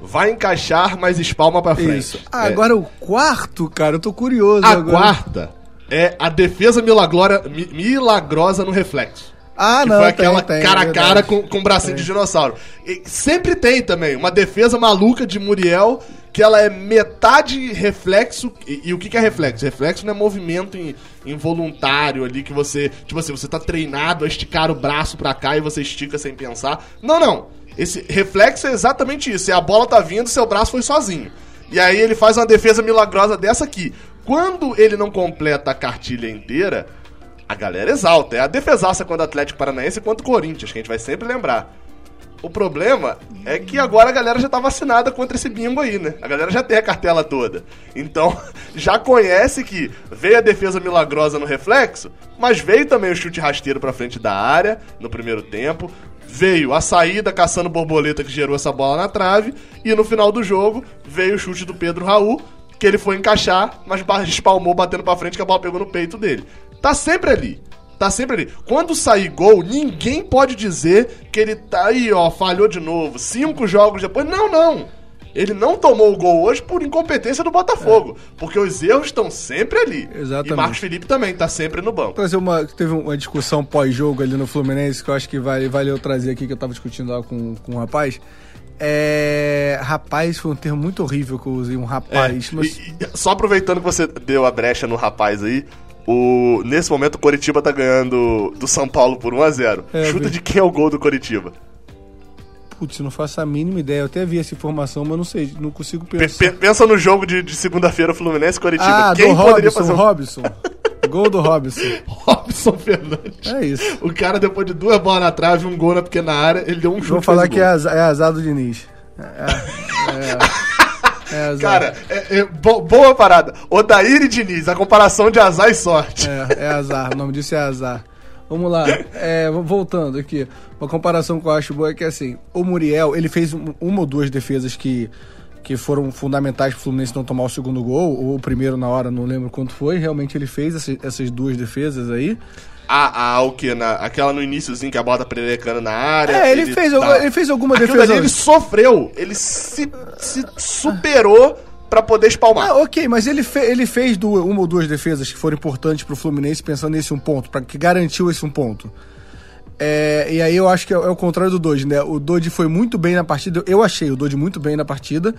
Vai encaixar, mas espalma pra frente. Isso. Ah, é. Agora o quarto, cara, eu tô curioso. A agora. quarta é a defesa milagrosa no reflexo. Ah, que não. Foi aquela tem, cara a cara com, com bracinho tem. de dinossauro. E sempre tem também uma defesa maluca de Muriel que ela é metade reflexo. E, e o que, que, é reflexo? Reflexo não é movimento involuntário ali que você. Tipo assim, você tá treinado a esticar o braço pra cá e você estica sem pensar. Não, não. Esse reflexo é exatamente isso. É a bola tá vindo, seu braço foi sozinho. E aí ele faz uma defesa milagrosa dessa aqui. Quando ele não completa a cartilha inteira, a galera exalta. É a defesaça quando o Atlético Paranaense quanto o Corinthians, que a gente vai sempre lembrar. O problema é que agora a galera já tá vacinada contra esse bingo aí, né? A galera já tem a cartela toda. Então, [laughs] já conhece que veio a defesa milagrosa no reflexo, mas veio também o chute rasteiro pra frente da área no primeiro tempo. Veio a saída caçando borboleta que gerou essa bola na trave. E no final do jogo veio o chute do Pedro Raul, que ele foi encaixar, mas [laughs] espalmou batendo pra frente que a bola pegou no peito dele. Tá sempre ali. Tá sempre ali. Quando sair gol, ninguém pode dizer que ele tá aí, ó, falhou de novo. Cinco jogos depois. Não, não. Ele não tomou o gol hoje por incompetência do Botafogo. É. Porque os erros estão sempre ali. Exatamente. E Marcos Felipe também tá sempre no banco. Trazer uma, teve uma discussão pós-jogo ali no Fluminense que eu acho que vale, vale eu trazer aqui, que eu tava discutindo lá com, com um rapaz. É. Rapaz foi um termo muito horrível que eu usei, um rapaz. É. Mas... E, e, só aproveitando que você deu a brecha no rapaz aí, o, nesse momento, o Coritiba tá ganhando do São Paulo por 1x0. É, Chuta de quem é o gol do Coritiba. Putz, não faço a mínima ideia. Eu até vi essa informação, mas não sei, não consigo pensar. P pensa no jogo de, de segunda-feira, Fluminense Coritiba. Ah, Quem do poderia Robson, fazer um... Robson. gol do Robson. [laughs] Robson Fernandes. É isso. O cara, depois de duas bolas na trave, um gol na pequena área, ele deu um chute. Vou falar que é azar, é azar do Diniz. É, é. [laughs] É, [laughs] Cara, é, é, bo boa parada. Odair e Diniz, a comparação de azar e sorte. É, é azar, o nome disso é azar. Vamos lá, é, voltando aqui. Uma comparação que eu acho boa é que assim, o Muriel, ele fez uma ou duas defesas que, que foram fundamentais para o Fluminense não tomar o segundo gol, ou o primeiro na hora, não lembro quanto foi. Realmente ele fez essas, essas duas defesas aí. A, a, o que? Na, aquela no iníciozinho que a bola tá prelecando na área. É, ele, ele fez, tá... ele fez alguma Aquilo defesa. ele sofreu. Ele se, se superou para poder espalmar. Ah, ok, mas ele, fe ele fez duas, uma ou duas defesas que foram importantes pro Fluminense pensando nesse um ponto, para que garantiu esse um ponto. É, e aí eu acho que é, é o contrário do Dodge, né? O Dodge foi muito bem na partida. Eu achei o Dodge muito bem na partida,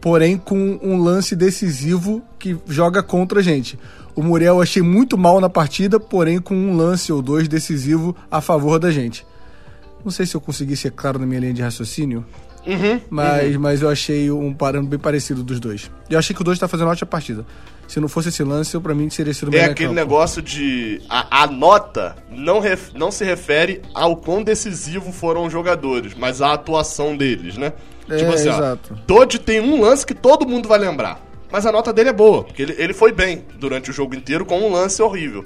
porém com um lance decisivo que joga contra a gente. O Muriel eu achei muito mal na partida, porém com um lance ou dois decisivo a favor da gente. Não sei se eu consegui ser claro na minha linha de raciocínio. Uhum, mas, uhum. mas eu achei um parâmetro bem parecido dos dois. Eu achei que o dois está fazendo ótima partida. Se não fosse esse lance, eu, pra mim seria sido É aquele campo. negócio de. A, a nota não, ref, não se refere ao quão decisivo foram os jogadores, mas à atuação deles, né? É, tipo assim, exato. ó. Dodge tem um lance que todo mundo vai lembrar. Mas a nota dele é boa, porque ele, ele foi bem durante o jogo inteiro com um lance horrível.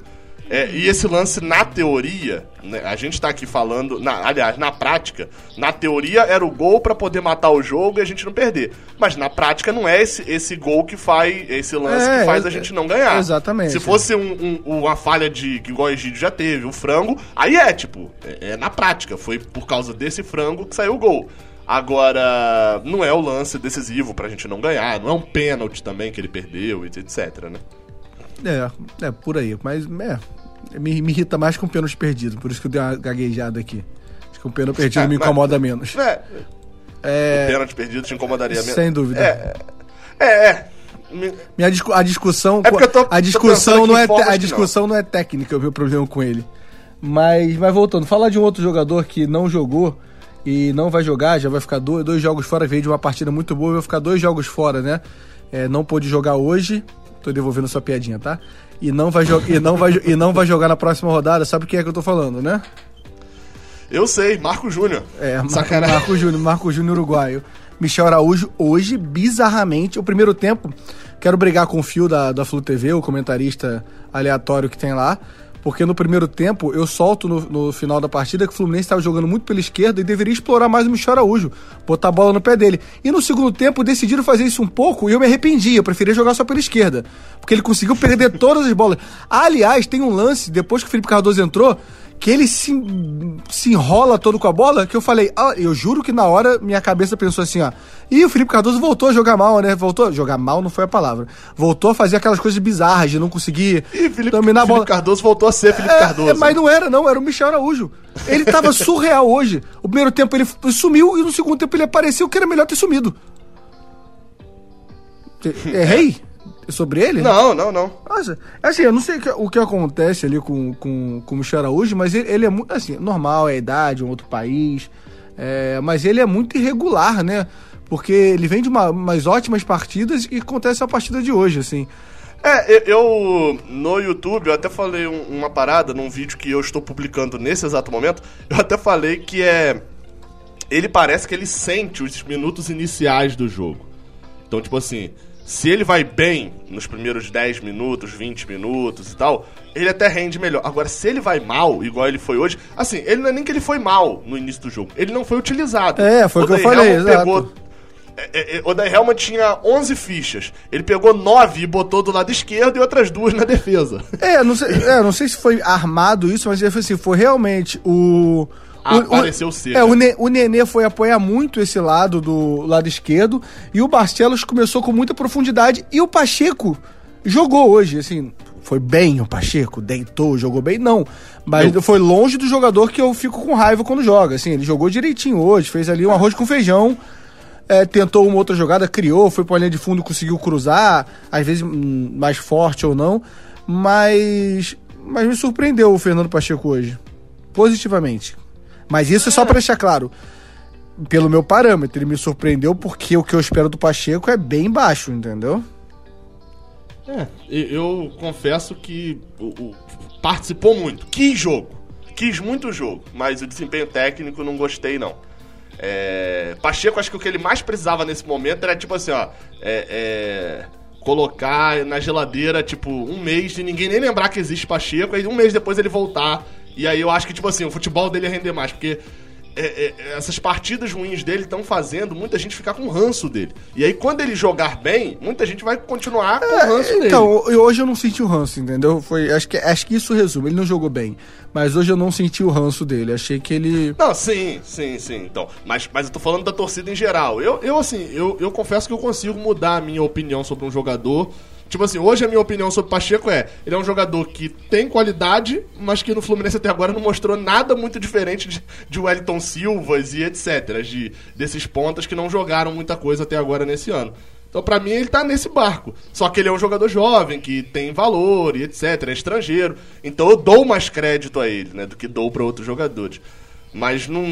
É, e esse lance, na teoria, né, a gente tá aqui falando, na, aliás, na prática, na teoria era o gol para poder matar o jogo e a gente não perder. Mas na prática não é esse, esse gol que faz, esse lance é, que faz é, a gente não ganhar. Exatamente. Se fosse um, um, uma falha de que igual o Egídio já teve, o frango, aí é, tipo, é, é na prática. Foi por causa desse frango que saiu o gol. Agora, não é o lance decisivo pra gente não ganhar, não é um pênalti também que ele perdeu, etc, né? É, é por aí. Mas é, me, me irrita mais com um pênalti perdido, por isso que eu dei uma gaguejada aqui. Acho que um pênalti perdido é, me incomoda mas, menos. É, é, o pênalti perdido te incomodaria menos. Sem dúvida. É, é. é. Minha discu a discussão, é porque eu tô, a discussão não é a discussão não. não é técnica, o meu problema com ele. Mas, mas voltando, falar de um outro jogador que não jogou, e não vai jogar, já vai ficar dois, dois jogos fora, veio de uma partida muito boa, vai ficar dois jogos fora, né? É, não pôde jogar hoje, tô devolvendo sua piadinha, tá? E não vai, e não vai, e não vai jogar na próxima rodada, sabe o que é que eu tô falando, né? Eu sei, Marco Júnior. É, Marco, Marco Júnior, Marco Júnior uruguaio. Michel Araújo, hoje, bizarramente, o primeiro tempo, quero brigar com o Fio da, da Flu TV, o comentarista aleatório que tem lá. Porque no primeiro tempo, eu solto no, no final da partida que o Fluminense estava jogando muito pela esquerda e deveria explorar mais o Michel Araújo, botar a bola no pé dele. E no segundo tempo, decidiram fazer isso um pouco e eu me arrependi. Eu preferia jogar só pela esquerda. Porque ele conseguiu perder todas as bolas. Aliás, tem um lance, depois que o Felipe Cardoso entrou, que ele se, se enrola todo com a bola, que eu falei, ah, eu juro que na hora minha cabeça pensou assim, ó. E o Felipe Cardoso voltou a jogar mal, né? Voltou. Jogar mal não foi a palavra. Voltou a fazer aquelas coisas bizarras de não conseguir e Felipe, dominar a bola. Felipe Cardoso voltou a ser Felipe é, Cardoso. É, mas não era, não, era o Michel Araújo. Ele tava [laughs] surreal hoje. O primeiro tempo ele sumiu e no segundo tempo ele apareceu que era melhor ter sumido. Errei? Sobre ele? Não, não, não. Nossa, assim, eu não sei o que, acontece ali com, com, com o Michel Araújo, mas ele, ele é muito, assim, normal, é a idade, um outro país, é, mas ele é muito irregular, né? Porque ele vem de uma, umas ótimas partidas e acontece a partida de hoje, assim. É, eu, no YouTube eu até falei um, uma parada num vídeo que eu estou publicando nesse exato momento. Eu até falei que é. Ele parece que ele sente os minutos iniciais do jogo. Então, tipo assim, se ele vai bem nos primeiros 10 minutos, 20 minutos e tal, ele até rende melhor. Agora, se ele vai mal, igual ele foi hoje, assim, ele não é nem que ele foi mal no início do jogo, ele não foi utilizado. É, foi o que eu falei, exato. Pegou é, é, é, o da Helma tinha 11 fichas. Ele pegou 9 e botou do lado esquerdo e outras duas na defesa. É, não sei, é, não sei se foi armado isso, mas assim, foi realmente o. Apareceu ser. É, o, ne, o Nenê foi apoiar muito esse lado do lado esquerdo e o Barcelos começou com muita profundidade e o Pacheco jogou hoje, assim, foi bem o Pacheco, deitou, jogou bem, não. Mas eu... foi longe do jogador que eu fico com raiva quando joga, assim, ele jogou direitinho hoje, fez ali um arroz com feijão é, tentou uma outra jogada, criou, foi pra linha de fundo, conseguiu cruzar, às vezes hum, mais forte ou não, mas, mas me surpreendeu o Fernando Pacheco hoje, positivamente. Mas isso é só para deixar claro, pelo meu parâmetro, ele me surpreendeu porque o que eu espero do Pacheco é bem baixo, entendeu? É, eu confesso que participou muito, quis jogo, quis muito jogo, mas o desempenho técnico não gostei não. É, Pacheco, acho que o que ele mais precisava nesse momento era tipo assim, ó. É, é, colocar na geladeira, tipo, um mês e ninguém nem lembrar que existe Pacheco, aí um mês depois ele voltar. E aí eu acho que, tipo assim, o futebol dele ia render mais, porque é, é, essas partidas ruins dele estão fazendo muita gente ficar com ranço dele. E aí, quando ele jogar bem, muita gente vai continuar com é, ranço dele. Então, hoje eu não senti o ranço, entendeu? Foi, acho, que, acho que isso resume. Ele não jogou bem. Mas hoje eu não senti o ranço dele. Achei que ele. Não, sim, sim, sim. Então, mas, mas eu tô falando da torcida em geral. Eu, eu assim, eu, eu confesso que eu consigo mudar a minha opinião sobre um jogador Tipo assim, hoje a minha opinião sobre o Pacheco é: ele é um jogador que tem qualidade, mas que no Fluminense até agora não mostrou nada muito diferente de, de Wellington Silvas e etc. De, desses pontas que não jogaram muita coisa até agora nesse ano. Então, pra mim, ele tá nesse barco. Só que ele é um jogador jovem, que tem valor e etc. É estrangeiro. Então, eu dou mais crédito a ele, né? Do que dou para outros jogadores. Mas não,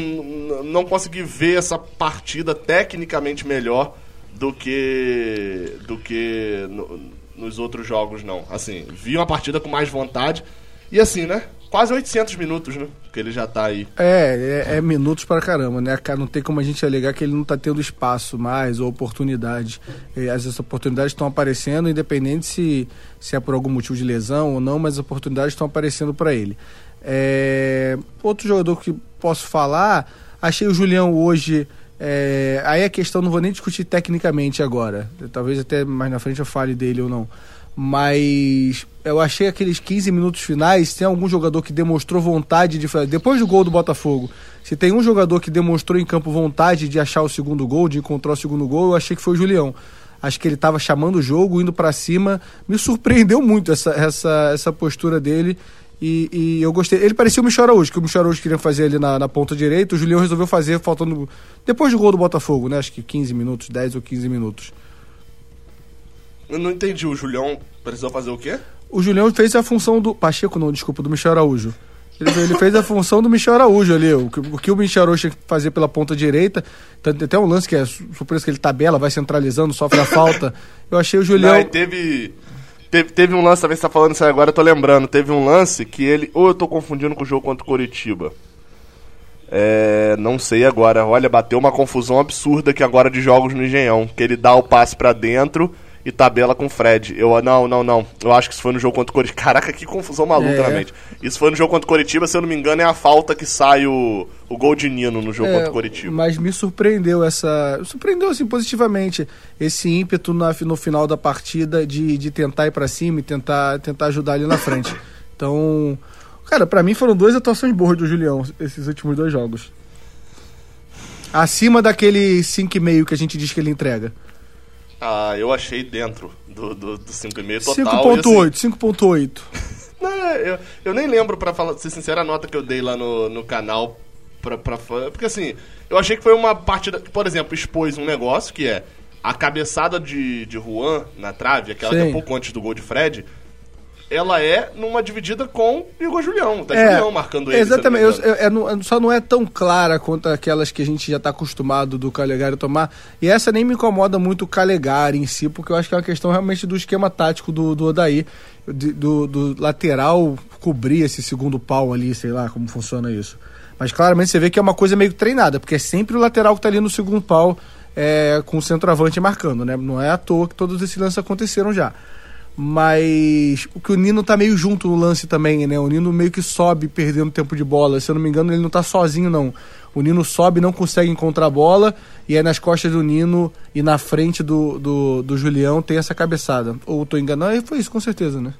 não consegui ver essa partida tecnicamente melhor do que. do que. No, nos outros jogos, não. Assim, vi uma partida com mais vontade. E assim, né? Quase 800 minutos, né? Que ele já tá aí. É, é, é minutos para caramba, né? Não tem como a gente alegar que ele não tá tendo espaço mais ou oportunidade. E, essas oportunidades estão aparecendo, independente se, se é por algum motivo de lesão ou não, mas as oportunidades estão aparecendo para ele. É, outro jogador que posso falar, achei o Julião hoje é, aí a questão não vou nem discutir tecnicamente agora. Talvez até mais na frente eu fale dele ou não. Mas eu achei aqueles 15 minutos finais, tem algum jogador que demonstrou vontade de fazer. Depois do gol do Botafogo, se tem um jogador que demonstrou em campo vontade de achar o segundo gol, de encontrar o segundo gol, eu achei que foi o Julião. Acho que ele estava chamando o jogo, indo para cima. Me surpreendeu muito essa, essa, essa postura dele. E, e, eu gostei. Ele parecia o Michel Araújo, que o Michel Araújo queria fazer ali na, na ponta direita. O Julião resolveu fazer faltando. Depois do gol do Botafogo, né? Acho que 15 minutos, 10 ou 15 minutos. Eu não entendi. O Julião precisou fazer o quê? O Julião fez a função do. Pacheco, não, desculpa, do Michel Araújo. Ele, ele fez a função do Michel Araújo ali. O que o, que o Michel Araújo tinha que fazer pela ponta direita. Tem até um lance que é surpresa que ele tabela, vai centralizando, sofre a falta. Eu achei o Julião. Não, teve Teve, teve um lance, também você tá falando isso agora, eu tô lembrando. Teve um lance que ele. Ou eu tô confundindo com o jogo contra o Coritiba. É, não sei agora. Olha, bateu uma confusão absurda que agora de jogos no Engenhão. Que ele dá o passe para dentro e tabela com o Fred. Eu, não, não, não. Eu acho que isso foi no jogo contra o Coritiba. [laughs] Caraca, que confusão maluca é. na mente. Isso foi no jogo contra o Coritiba, se eu não me engano, é a falta que sai o, o gol de Nino no jogo é, contra o Coritiba. Mas me surpreendeu essa. Surpreendeu, assim, positivamente esse ímpeto na, no final da partida de, de tentar ir para cima e tentar, tentar ajudar ali na frente. [laughs] Então. Cara, para mim foram duas atuações boas do Julião, esses últimos dois jogos. Acima daquele 5,5 que a gente diz que ele entrega. Ah, eu achei dentro do, do, do 5,5 total. 5,8, assim... 5,8. [laughs] eu, eu nem lembro, pra falar, ser sincero, a nota que eu dei lá no, no canal pra, pra fã. Porque assim, eu achei que foi uma partida que, por exemplo, expôs um negócio que é a cabeçada de, de Juan na trave, aquela Sim. que é pouco antes do gol de Fred. Ela é numa dividida com Igor Julião. Tá é, Julião marcando ele. Exatamente. Eu, eu, eu, só não é tão clara quanto aquelas que a gente já está acostumado do Calegari tomar. E essa nem me incomoda muito o Calegari em si, porque eu acho que é uma questão realmente do esquema tático do, do Odaí, do, do lateral cobrir esse segundo pau ali, sei lá como funciona isso. Mas claramente você vê que é uma coisa meio treinada, porque é sempre o lateral que está ali no segundo pau é, com o centroavante marcando, né? Não é à toa que todos esses lances aconteceram já. Mas o que o Nino tá meio junto no lance também, né? O Nino meio que sobe perdendo tempo de bola. Se eu não me engano, ele não tá sozinho, não. O Nino sobe não consegue encontrar a bola, e aí nas costas do Nino e na frente do, do, do Julião tem essa cabeçada. Ou tô enganado? Foi isso, com certeza, né?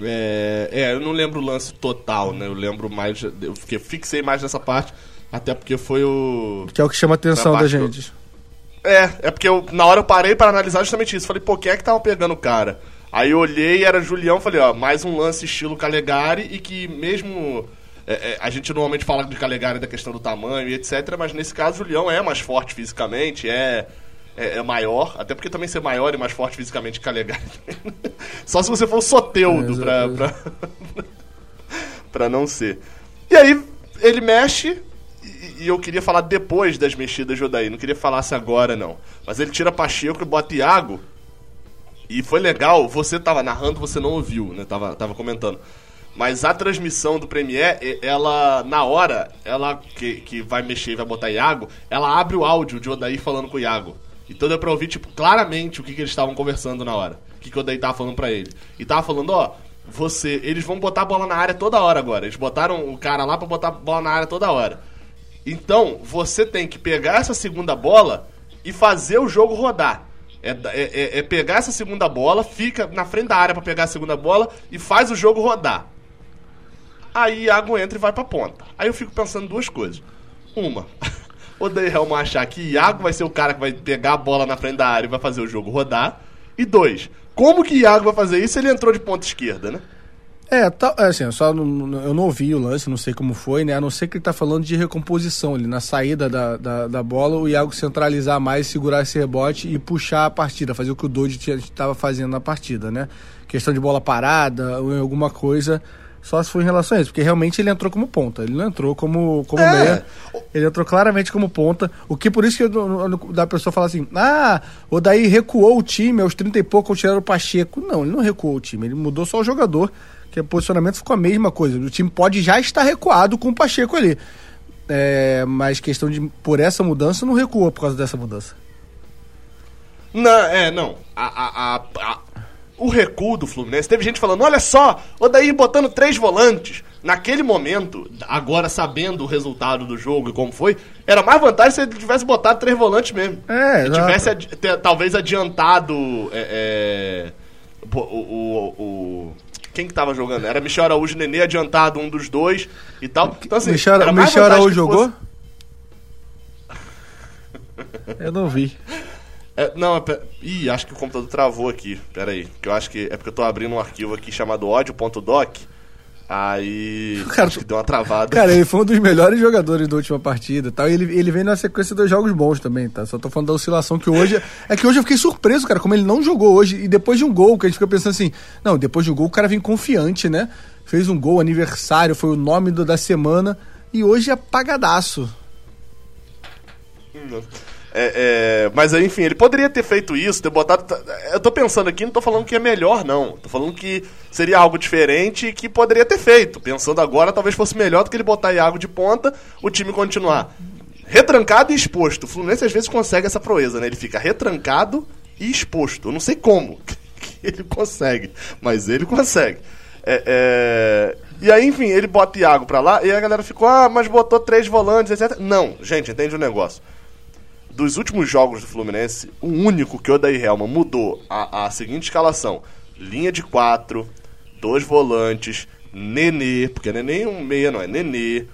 É, é, eu não lembro o lance total, né? Eu lembro mais. Eu fiquei, fixei mais nessa parte, até porque foi o. Que é o que chama a atenção da gente. É, é porque eu, na hora eu parei para analisar justamente isso. Falei, pô, quem é que tava pegando o cara? Aí eu olhei, era Julião, falei, ó, mais um lance estilo Calegari e que mesmo. É, é, a gente normalmente fala de Calegari da questão do tamanho e etc, mas nesse caso Julião é mais forte fisicamente, é é, é, maior, até porque também ser maior e mais forte fisicamente que legal. [laughs] Só se você for soteudo é, pra, pra, [laughs] pra não ser. E aí, ele mexe, e, eu queria falar depois das mexidas de Odaí, não queria falar se agora não. Mas ele tira Pacheco e bota Iago. E foi legal, você tava narrando, você não ouviu, né? Tava, tava comentando. Mas a transmissão do Premiere, ela, na hora, ela que, que vai mexer e vai botar Iago, ela abre o áudio de Odaí falando com o Iago. Então deu pra ouvir, tipo, claramente o que, que eles estavam conversando na hora. O que, que o Odaí tava falando pra ele. E tava falando, ó, você. Eles vão botar a bola na área toda hora agora. Eles botaram o cara lá pra botar a bola na área toda hora. Então, você tem que pegar essa segunda bola e fazer o jogo rodar. É, é, é, é pegar essa segunda bola, fica na frente da área para pegar a segunda bola e faz o jogo rodar. Aí Iago entra e vai pra ponta. Aí eu fico pensando duas coisas. Uma, [laughs] o Helm achar que Iago vai ser o cara que vai pegar a bola na frente da área e vai fazer o jogo rodar. E dois, como que Iago vai fazer isso ele entrou de ponta esquerda, né? É, tá, é assim, eu só não, eu não ouvi o lance, não sei como foi, né? A não ser que ele tá falando de recomposição ali, na saída da, da, da bola, o Iago centralizar mais, segurar esse rebote e puxar a partida, fazer o que o Doide estava fazendo na partida, né? Questão de bola parada, ou alguma coisa só se for em relação a isso, porque realmente ele entrou como ponta, ele não entrou como, como é. meia, ele entrou claramente como ponta, o que por isso que eu, da pessoa fala assim, ah, o daí recuou o time aos 30 e pouco ao tirar o Pacheco. Não, ele não recuou o time, ele mudou só o jogador, que o posicionamento ficou a mesma coisa, o time pode já estar recuado com o Pacheco ali, é, mas questão de, por essa mudança, não recuou por causa dessa mudança. Não, é, não, a, a, a o recuo do Fluminense. Teve gente falando: olha só, o daí botando três volantes. Naquele momento, agora sabendo o resultado do jogo e como foi, era mais vantagem se ele tivesse botado três volantes mesmo. É, se tivesse adi talvez adiantado. É, é, o, o, o, quem que tava jogando? Era Michel Araújo e Nenê adiantado um dos dois e tal. Então, assim, Michel, Michel Araújo jogou? [laughs] Eu não vi. É, não, é, ih, acho que o computador travou aqui. Pera aí. Que eu acho que é porque eu tô abrindo um arquivo aqui chamado ódio.doc. Aí. [laughs] Cara, acho que deu uma travada. Cara, ele foi um dos melhores jogadores da última partida tal. E ele, ele vem na sequência dos jogos bons também, tá? Só tô falando da oscilação que hoje. É que hoje eu fiquei surpreso, cara, como ele não jogou hoje. E depois de um gol, que a gente fica pensando assim. Não, depois de um gol o cara vem confiante, né? Fez um gol, aniversário, foi o nome do, da semana. E hoje é apagadaço. Hum. É, é, mas enfim, ele poderia ter feito isso, ter botado. Eu tô pensando aqui, não tô falando que é melhor, não. Tô falando que seria algo diferente e que poderia ter feito. Pensando agora, talvez fosse melhor do que ele botar Iago de ponta, o time continuar retrancado e exposto. O Fluminense às vezes consegue essa proeza, né? Ele fica retrancado e exposto. Eu não sei como [laughs] ele consegue, mas ele consegue. É, é... E aí, enfim, ele bota Iago pra lá e a galera ficou, ah, mas botou três volantes, etc. Não, gente, entende o negócio dos últimos jogos do Fluminense, o único que o Odair Helma mudou a, a seguinte escalação: linha de quatro, dois volantes, Nenê, porque Nenê é um meia, não é Nenê,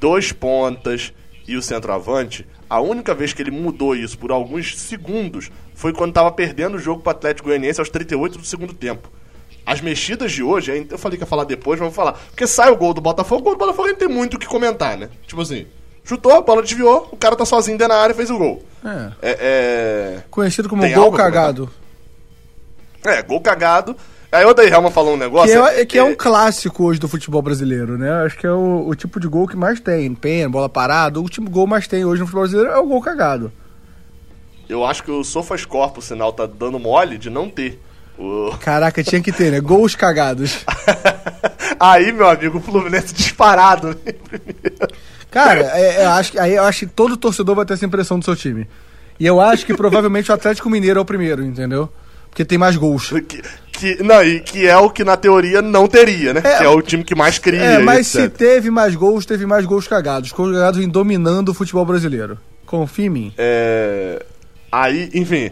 dois pontas e o centroavante. A única vez que ele mudou isso por alguns segundos foi quando estava perdendo o jogo para o Atlético Goianiense aos 38 do segundo tempo. As mexidas de hoje, eu falei que ia falar depois, mas vou falar. Porque sai o gol do Botafogo, o gol do Botafogo não tem muito o que comentar, né? Tipo assim, chutou, a bola desviou, o cara tá sozinho dentro da área e fez o gol. É. é, é... Conhecido como Tem gol cagado. É, gol cagado. Aí o Odair falou um negócio. Que, é, que é, um clássico hoje do futebol brasileiro, né? Acho que é o, o tipo de gol que mais tem. Pena, bola parada. O tipo de gol mais tem hoje no futebol brasileiro é o gol cagado. Eu acho que o SofaScore, por sinal, tá dando mole de não ter. O... Caraca, tinha que ter, né? Gols cagados. [laughs] aí, meu amigo, o Fluminense disparado. Cara, é, eu acho, que, aí eu acho que todo torcedor vai ter essa impressão do seu time. E eu acho que provavelmente o Atlético Mineiro é o primeiro, entendeu? Porque tem mais gols. Que, que, não, e que é o que na teoria não teria, né? É, que é o time que mais cria. É, mas se teve mais gols, teve mais gols cagados. Gols cagados em dominando o futebol brasileiro. Confia em mim. É. Aí, enfim.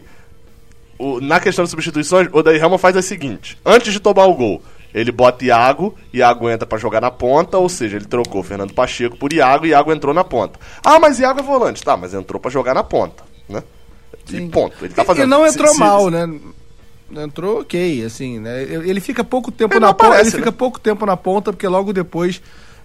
O, na questão de substituições, o Daí Helma faz o seguinte: antes de tomar o gol, ele bota Iago, Iago entra para jogar na ponta, ou seja, ele trocou Fernando Pacheco por Iago e Iago entrou na ponta. Ah, mas Iago é volante. Tá, mas entrou para jogar na ponta, né? Sim. E ponto. Ele tá fazendo. E não entrou se, mal, se, né? Entrou ok, assim, né? Ele fica pouco tempo ele na ponta. Ele né? fica pouco tempo na ponta, porque logo depois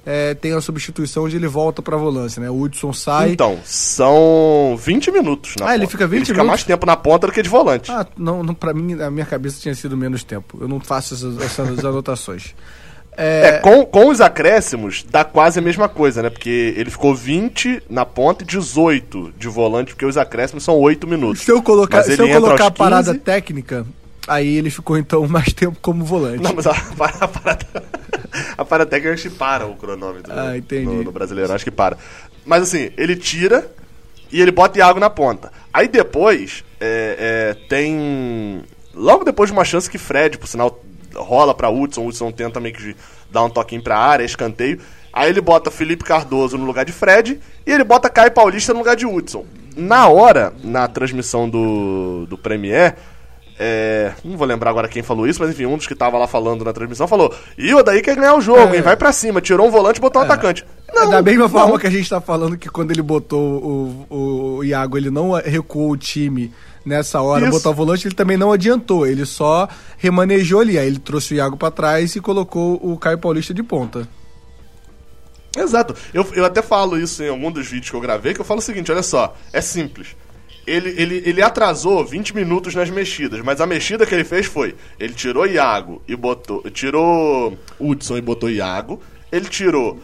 é, tem a substituição onde ele volta pra volância, né? O Hudson sai. Então, são 20 minutos na Ah, ponta. ele fica 20 ele minutos? fica mais tempo na ponta do que de volante. Ah, não, não, pra mim, na minha cabeça tinha sido menos tempo. Eu não faço essas, essas anotações. [laughs] É... é, com, com os acréscimos, dá quase a mesma coisa, né? Porque ele ficou 20 na ponta e 18 de volante, porque os acréscimos são 8 minutos. Se eu colocar, se eu colocar a parada técnica, aí ele ficou então [laughs] mais tempo como volante. Não, mas a, [laughs] a parada. A Paratec acho que para o cronômetro ah, entendi. No, no, brasileiro, acho que para. Mas assim, ele tira e ele bota Iago na ponta. Aí depois é, é, tem. Logo depois de uma chance que Fred, por sinal, rola pra Hudson, Hudson tenta meio que dar um toquinho pra área, escanteio. Aí ele bota Felipe Cardoso no lugar de Fred e ele bota Caio Paulista no lugar de Hudson. Na hora, na transmissão do, do Premier, é, não vou lembrar agora quem falou isso, mas enfim, um dos que tava lá falando na transmissão falou: E o daí quer ganhar o jogo, é. hein? Vai pra cima. Tirou um volante e botou um é. atacante. Não, é da mesma não. forma que a gente tá falando que quando ele botou o, o, o Iago, ele não recuou o time nessa hora, Isso. botou o volante, ele também não adiantou. Ele só remanejou ali. Aí ele trouxe o Iago para trás e colocou o Caio Paulista de ponta. Exato. Eu, eu até falo isso em algum dos vídeos que eu gravei, que eu falo o seguinte, olha só, é simples ele, ele, ele atrasou 20 minutos nas mexidas, mas a mexida que ele fez foi: ele tirou Iago e botou. Tirou Hudson e botou Iago, ele tirou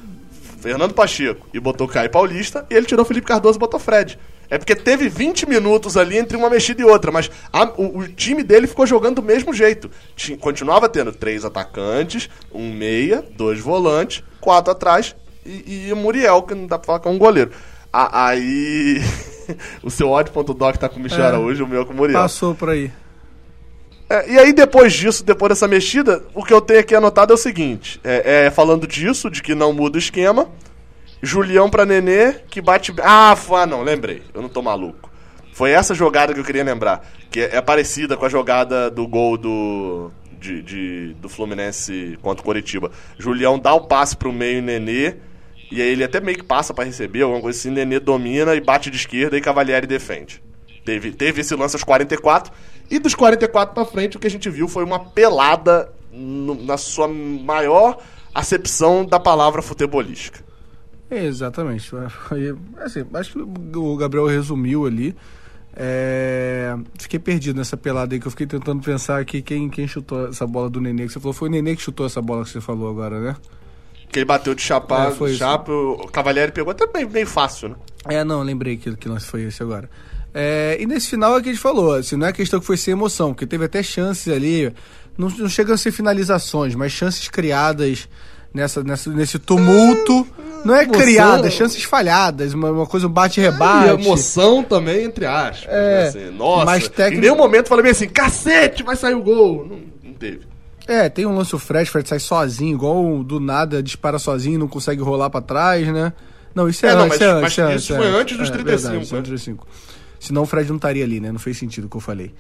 Fernando Pacheco e botou Caio Paulista, e ele tirou Felipe Cardoso e botou Fred. É porque teve 20 minutos ali entre uma mexida e outra, mas a, o, o, time dele ficou jogando do mesmo jeito. Tinha, continuava tendo três atacantes, um meia, dois volantes, quatro atrás e, e Muriel, que não dá pra falar que é um goleiro. A, aí. [laughs] [laughs] o seu ódio.doc tá com o Michel é, Araújo, o meu é com o Muriel. Passou por aí. É, e aí, depois disso, depois dessa mexida, o que eu tenho aqui anotado é o seguinte: é, é falando disso, de que não muda o esquema. Julião pra Nenê, que bate. Ah, ah, não, lembrei. Eu não tô maluco. Foi essa jogada que eu queria lembrar. Que é, é parecida com a jogada do gol do. De, de, do Fluminense contra o Coritiba. Julião dá o passe pro meio Nenê e aí ele até meio que passa para receber, alguma coisa assim, Nenê domina e bate de esquerda e Cavalieri defende. Teve, teve esse lance aos 44. E dos 44 para frente, o que a gente viu foi uma pelada no, na sua maior acepção da palavra futebolística. exatamente. Assim, acho que o Gabriel resumiu ali. É... Fiquei perdido nessa pelada aí que eu fiquei tentando pensar aqui quem, quem chutou essa bola do Nenê que você falou. Foi o Nenê que chutou essa bola que você falou agora, né? Que ele bateu de chapar, é, foi chapa, o Cavalieri pegou até bem, bem fácil, né? É, não, lembrei que, que lance foi esse agora. É, e nesse final é que a gente falou, assim, não é questão que foi sem emoção, porque teve até chances ali, não, não chegam a ser finalizações, mas chances criadas nessa, nessa, nesse tumulto. Não é criada, chances falhadas, uma, uma coisa, um bate-rebate. É, e emoção também, entre aspas. É, né, assim, nossa, mas técnico... em nenhum momento falei bem assim, cacete, vai sair o gol. Não, não teve. É, tem um lance o Fred, Fred sai sozinho, igual do nada dispara sozinho, não consegue rolar para trás, né? Não, isso é, é, não, mas, é, mas isso, é, isso foi antes dos é, 35. Verdade, né? antes dos 35. Senão o Fred não estaria ali, né? Não fez sentido o que eu falei.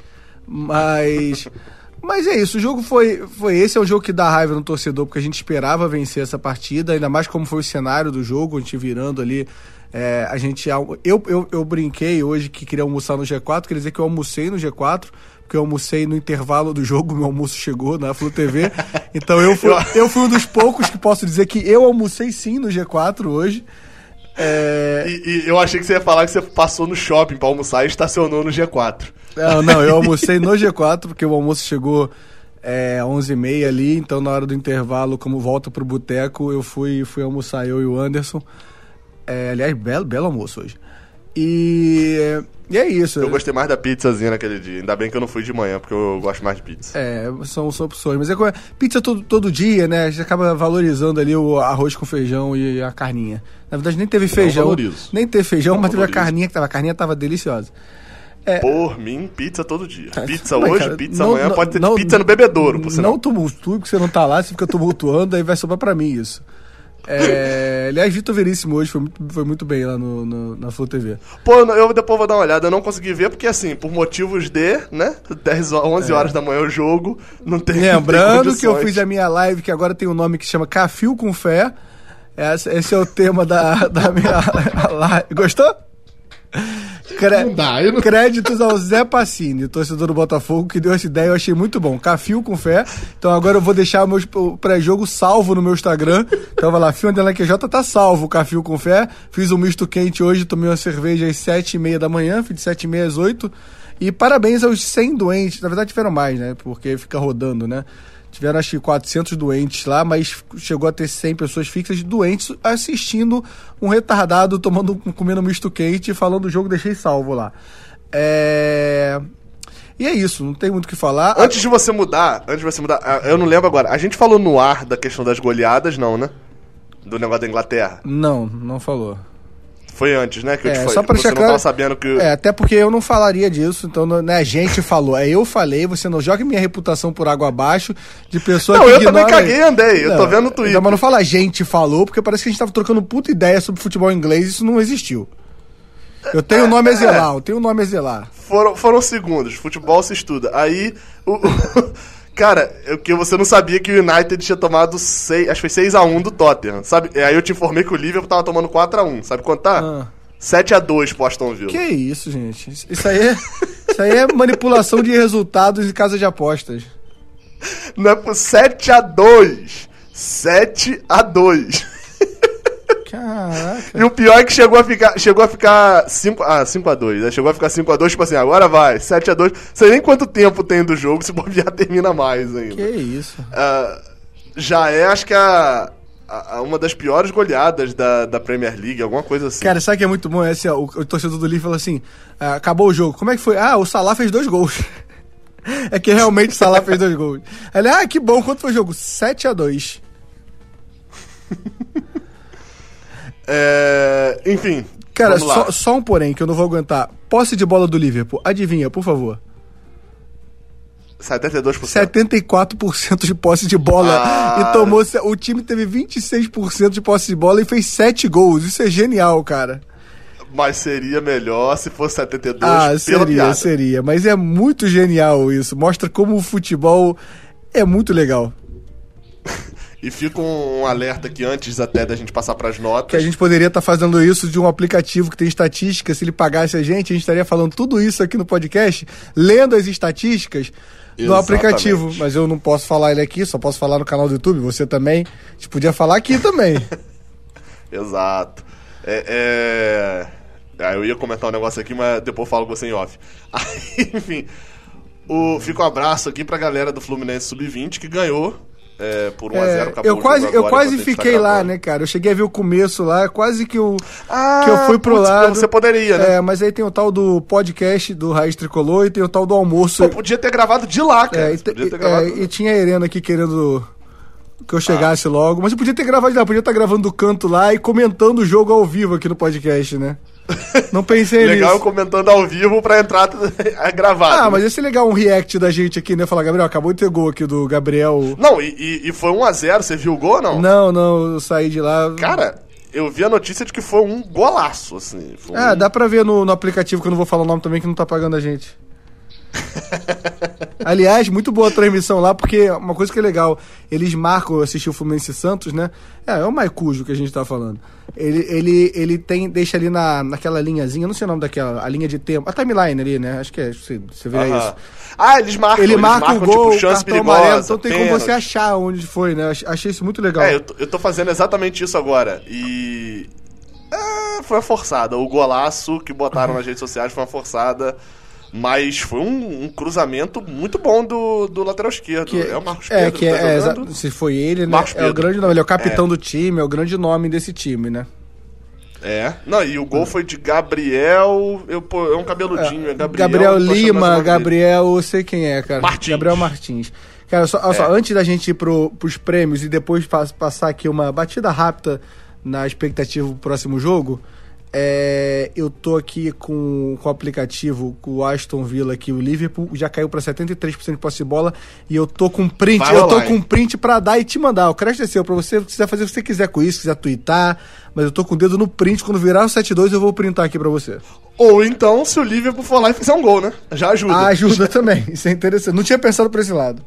Mas. [laughs] Mas é isso, o jogo foi, foi esse, é o jogo que dá raiva no torcedor, porque a gente esperava vencer essa partida, ainda mais como foi o cenário do jogo, a gente virando ali. É, a gente. Eu, eu, eu brinquei hoje que queria almoçar no G4, quer dizer que eu almocei no G4 porque eu almocei no intervalo do jogo, meu almoço chegou na Flu TV. Então eu fui, [laughs] eu fui um dos poucos que posso dizer que eu almocei sim no G4 hoje. É... E, e, eu achei que você ia falar que você passou no shopping para almoçar e estacionou no G4. Não, não, eu almocei no G4 porque o almoço chegou é 11h30 ali, então na hora do intervalo, como volta pro boteco, eu fui, fui almoçar, eu e o Anderson. É, aliás, belo, belo almoço hoje. E, e é isso. Eu gostei mais da pizzazinha naquele dia. Ainda bem que eu não fui de manhã, porque eu gosto mais de pizza. É, são, são opções. Mas é como é- pizza todo, todo dia, né? A gente acaba valorizando ali o arroz com feijão e a carninha. Na verdade, nem teve feijão. valorizo. Nem teve feijão, Não mas teve a valorizo. carninha que tava. A carninha tava deliciosa. É. Por mim, pizza todo dia. [laughs] Pizza Mas, hoje, cara, pizza não- amanhã, não- pode ter não- pizza no bebedouro, sinal. Não tumultue, porque você não tá lá, você fica tumultuando, aí vai sobrar pra mim isso. É, aliás, Vitor Veríssimo hoje foi muito, foi muito bem lá no, no- na Flow TV. Pô, eu depois vou dar uma olhada. Eu não consegui ver porque, assim, por motivos de, né? 10, ho- 11 horas da manhã o jogo, não tem É. Lembrando não tem que eu fiz a minha live, que agora tem um nome que chama Cafio com Fé. Esse, esse é o tema da, [laughs] da minha [laughs] live. Gostou? Cre- Não dá, eu não- Créditos ao Zé Pacini, torcedor do Botafogo, que deu essa ideia, eu achei muito bom. Cafio com fé. Então agora eu vou deixar o meu pré-jogo salvo no meu Instagram. Então vai lá, Fio QJ tá salvo, Cafio com fé. Fiz um misto quente hoje, tomei uma cerveja às sete e meia da manhã, fiz de sete e meia às oito. E parabéns aos 100 doentes, na verdade tiveram mais, né? Porque fica rodando, né? Tiveram acho que 400 doentes lá, mas chegou a ter 100 pessoas fixas doentes assistindo um retardado tomando, comendo misto quente e falando do jogo, deixei salvo lá. É... E é isso, não tem muito o que falar. Antes de você mudar, antes de você mudar, ah, eu não lembro agora. A gente falou no ar da questão das goleadas, não, né? Do negócio da Inglaterra. Não, não falou. Foi antes, né? Que eu É, te falei. só pra você não claro. tava sabendo que. É, até porque eu não falaria disso, então não não é a gente falou, é eu falei, você não joga minha reputação por água abaixo de pessoa Não, que eu também ignora- caguei e andei, eu tô vendo no Twitter. Então, mas não fala a gente falou, porque parece que a gente tava trocando puta ideia sobre futebol inglês, isso não existiu. Eu tenho o nome a É. zelar, eu tenho o nome a zelar. Foram, foram segundos, futebol se estuda. Aí, o, cara, o que você não sabia que o United tinha tomado 6, acho que foi 6x1 do Tottenham, sabe? E Aí eu te informei que o Liverpool tava tomando 4x1, sabe quanto tá? Ah. 7x2 pro Aston Villa. Que isso, gente? Isso- Isso aí é, isso aí é manipulação de resultados em casa de apostas. Não é por 7x2. 7x2. Caraca. E o pior é que chegou a ficar, chegou a ficar 5 ah, 5 a 2, né? Chegou a ficar 5 a 2, tipo assim, agora vai, 7 a 2. Sei nem quanto tempo tem do jogo, se [laughs] bobear termina mais ainda. Que isso? Ah, já é, acho que a, uma das piores goleadas da, da Premier League, alguma coisa assim. Cara, sabe que é muito bom? Esse, ó, o, o torcedor do Liverpool falou assim: ah, acabou o jogo. Como é que foi? Ah, o Salah fez dois gols. [laughs] é que realmente o Salah fez dois gols. Ele, ah, que bom. Quanto foi o jogo? 7 a 2 [laughs] É, enfim. Cara, só, só um porém que eu não vou aguentar. Posse de bola do Liverpool. Adivinha, por favor. 72%. 74% de posse de bola. Ah. E tomou. O time teve 26% de posse de bola e fez 7 gols. Isso é genial, cara. Mas seria melhor se fosse 72 Ah, seria, piada. seria. Mas é muito genial isso. Mostra como o futebol é muito legal. E fica um alerta aqui antes até da gente passar pras notas. Que a gente poderia estar fazendo isso de um aplicativo que tem estatística. Se ele pagasse a gente, a gente estaria falando tudo isso aqui no podcast, lendo as estatísticas do Exatamente. aplicativo. Mas eu não posso falar ele aqui, só posso falar no canal do YouTube. Você também. A gente podia falar aqui também. [laughs] Exato. É, é... Ah, eu ia comentar um negócio aqui, mas depois falo com você em off. [laughs] Aí, enfim, o... fica um abraço aqui pra galera do Fluminense Sub-20 que ganhou é, por 1x0. É, acabou eu o quase, eu quase tá fiquei lá, né, cara? Eu cheguei a ver o começo lá, quase que eu, Ah, que eu fui pro putz, lado. Você poderia, né? É, mas aí tem o tal do podcast do Raiz Tricolor e tem o tal do almoço. Pô, podia ter gravado de lá, cara. É, e, podia ter é, gravado... e tinha a Helena aqui querendo que eu Ah. chegasse logo. Mas eu podia ter gravado de lá, podia estar gravando do canto lá e comentando o jogo ao vivo aqui no podcast, né? Não pensei Legal nisso. comentando ao vivo pra entrar [laughs] gravado. Ah, né? mas ia ser legal um react da gente aqui, né? Falar, Gabriel, acabou de ter gol aqui do Gabriel. Não, e, e- foi 1x0, você viu o gol ou não? Não, não, eu saí de lá. Cara, eu vi a notícia de que foi um golaço, assim. Foi Ah, um... dá pra ver no, no aplicativo que eu não vou falar o nome também, que não tá pagando a gente. [laughs] Aliás, muito boa a transmissão lá, porque uma coisa que é legal, eles marcam, eu assisti o Fluminense e Santos, né? É, é o Maicujo que a gente tá falando. Ele, ele, ele tem, deixa ali na, naquela linhazinha, não sei o nome daquela, a linha de tempo, a timeline ali, né? Acho que é, você, você vê Aham. isso. Ah, eles marcam, Ele eles marca marcam, o gol, tipo, chance cartão perigosa, amarelo, então tem como você achar onde foi, né? Ach- Achei isso muito legal. É, eu tô, eu tô fazendo exatamente isso agora. E. É, foi uma forçada. O golaço que botaram nas redes sociais foi uma forçada. Mas foi um, um cruzamento muito bom do, do lateral esquerdo. Que, é o Marcos é, Pedro que tá é, se foi ele, né? É o grande nome, ele é o capitão É. do time, é o grande nome desse time, né? É. Não, e o gol foi de Gabriel. Eu, pô, é um cabeludinho, é, Gabriel. Gabriel Lima. Gabriel, eu sei quem é, cara. Martins. Gabriel Martins. Cara, só, olha só, É. antes da gente ir pro, pros prêmios e depois pa- passar aqui uma batida rápida na expectativa do próximo jogo, é, eu tô aqui com, com o aplicativo, com o Aston Villa aqui, o Liverpool já caiu pra 73% de posse de bola e eu tô com print, Vai eu tô rolar, com print pra dar e te mandar. O crédito é seu, pra você, se quiser fazer o que você quiser com isso, quiser twittar, mas eu tô com o dedo no print, quando virar o 7-2 eu vou printar aqui pra você. Ou então, se o Liverpool for lá e fizer um gol, né? Já ajuda. Ah, ajuda também. [laughs] Isso é interessante. Não tinha pensado por esse lado.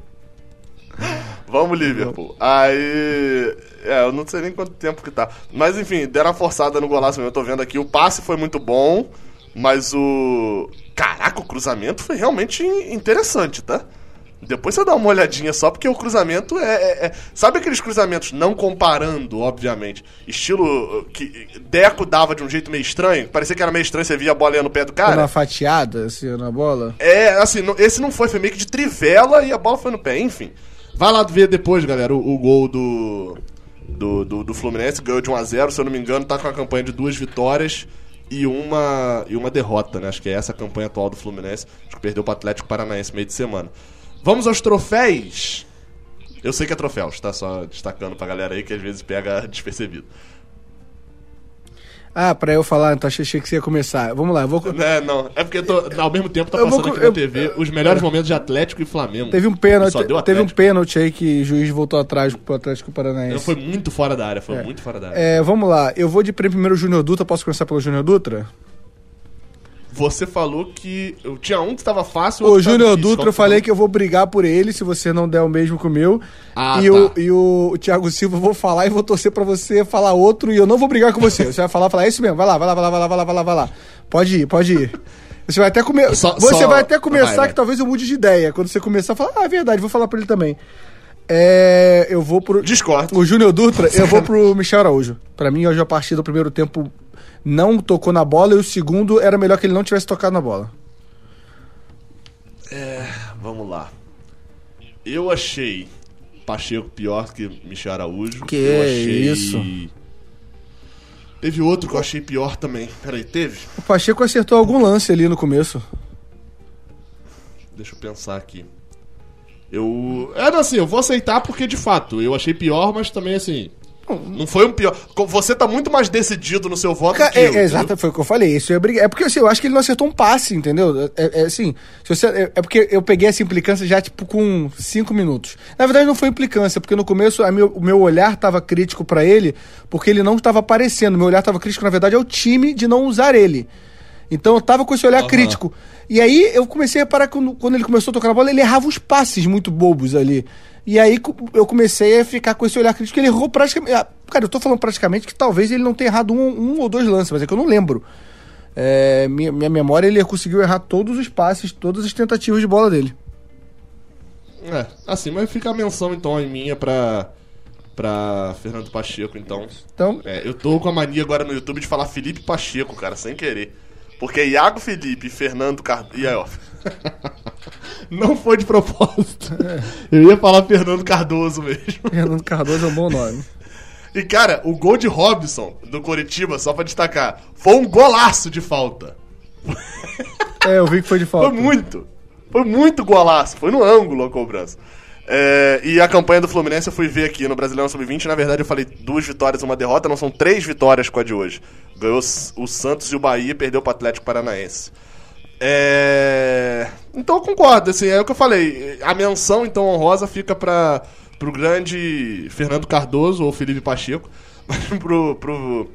Vamos, Liverpool. Aí. É, eu não sei nem quanto tempo que tá. Mas enfim, deram uma forçada no golaço mesmo. Eu tô vendo aqui. O passe foi muito bom, mas o. Caraca, o cruzamento foi realmente interessante, tá? Depois você dá uma olhadinha só, porque o cruzamento é, é- é- Sabe aqueles cruzamentos, não comparando, obviamente, estilo uh, que Deco dava de um jeito meio estranho? Parecia que era meio estranho, você via a bola no pé do cara. uma fatiada, assim, na bola. É, assim, não- esse não foi, foi meio que de trivela e a bola foi no pé, enfim. Vai lá ver depois, galera, o, o gol do, do, do, do Fluminense, ganhou de 1x0, se eu não me engano, tá com a campanha de duas vitórias e uma, e uma derrota, né? Acho que é essa a campanha atual do Fluminense. Acho que perdeu pro Atlético Paranaense meio de semana. Vamos aos troféus. Eu sei que é troféus, tá? Só destacando pra galera aí que às vezes pega [laughs] despercebido. Ah, pra eu falar, então achei que você ia começar. Vamos lá, eu vou. É, não, é porque eu tô- ao mesmo tempo tá Eu vou passando co- aqui na eu- TV os melhores momentos de Atlético e Flamengo. Teve um pênalti, Só deu teve um pênalti aí que o juiz voltou atrás pro Atlético Paranaense. Foi muito fora da área, foi muito fora da área. É, vamos lá, eu vou de primeiro o Júnior Dutra, posso começar pelo Júnior Dutra? Você falou que. Eu tinha um que estava fácil. O Júnior. Dutra, eu falei que eu vou brigar por ele se você não der o mesmo que o meu. Ah, e, tá. o, e o, o Thiago Silva, eu vou falar e vou torcer pra você falar outro e eu não vou brigar com você. Você vai falar, falar, é isso mesmo, vai lá, vai lá, vai lá, vai lá, vai lá, vai lá, vai lá. Pode ir, pode ir. Você vai até comer. [laughs] Só- você só- vai até começar vai, vai. que talvez eu mude de ideia. Quando você começar a falar, ah, é verdade, vou falar pra ele também. É, eu vou pro. Discordo. O Júnior Dutra, eu vou pro Michel Araújo. Pra mim, hoje a partida do primeiro tempo não tocou na bola e o segundo era melhor que ele não tivesse tocado na bola. Vamos lá. Eu achei Pacheco pior que Michel Araújo. Que eu achei... isso. Teve outro que eu achei pior também. Peraí, teve? O Pacheco acertou algum lance ali no começo. Deixa eu pensar aqui. Eu. É, não, assim, eu vou aceitar porque de fato eu achei pior, mas também assim. Não foi um pior. Você tá muito mais decidido no seu voto Ca- que eu. É, é, entendeu? exato, foi o que eu falei. Isso eu briguei. É porque assim, eu acho que ele não acertou um passe, entendeu? É, é, assim, se você, é, é porque eu peguei essa implicância já, tipo, com cinco minutos. Na verdade, não foi implicância, porque no começo a meu- o meu olhar tava crítico pra ele, porque ele não estava aparecendo. Meu olhar tava crítico, na verdade, ao time de não usar ele. Então eu tava com esse olhar Aham. crítico. E aí eu comecei a reparar que quando, ele começou a tocar na bola, ele errava uns passes muito bobos ali. E aí eu comecei a ficar com esse olhar crítico. Ele errou praticamente. ah, Cara, eu tô falando praticamente que talvez ele não tenha errado um, um ou dois lances, mas é que eu não lembro. É, minha, minha memória, ele conseguiu errar todos os passes, todas as tentativas de bola dele. É, assim, mas fica a menção então em minha pra. pra Fernando Pacheco, então. Então, É, eu tô com a mania agora no YouTube de falar Felipe Pacheco, cara, sem querer. Porque Iago Felipe Fernando Cardoso. E aí, ó. [laughs] Não foi de propósito. [laughs] Eu ia falar Fernando Cardoso mesmo. Fernando Cardoso é um bom nome. E, cara, o gol de Robson, do Coritiba, só pra destacar, foi um golaço de falta. É, eu vi que foi de falta. Foi muito. Foi muito golaço. Foi no ângulo a cobrança. É, e a campanha do Fluminense eu fui ver aqui no Brasileirão Sub-20. Na verdade, eu falei duas vitórias uma derrota. Não são três vitórias com a de hoje. Ganhou o Santos e o Bahia e perdeu pro Atlético Paranaense. É... Então eu concordo, assim, é o que eu falei. A menção, então, honrosa fica para pro grande Fernando Cardoso ou Felipe Pacheco. [laughs] Pro, pro...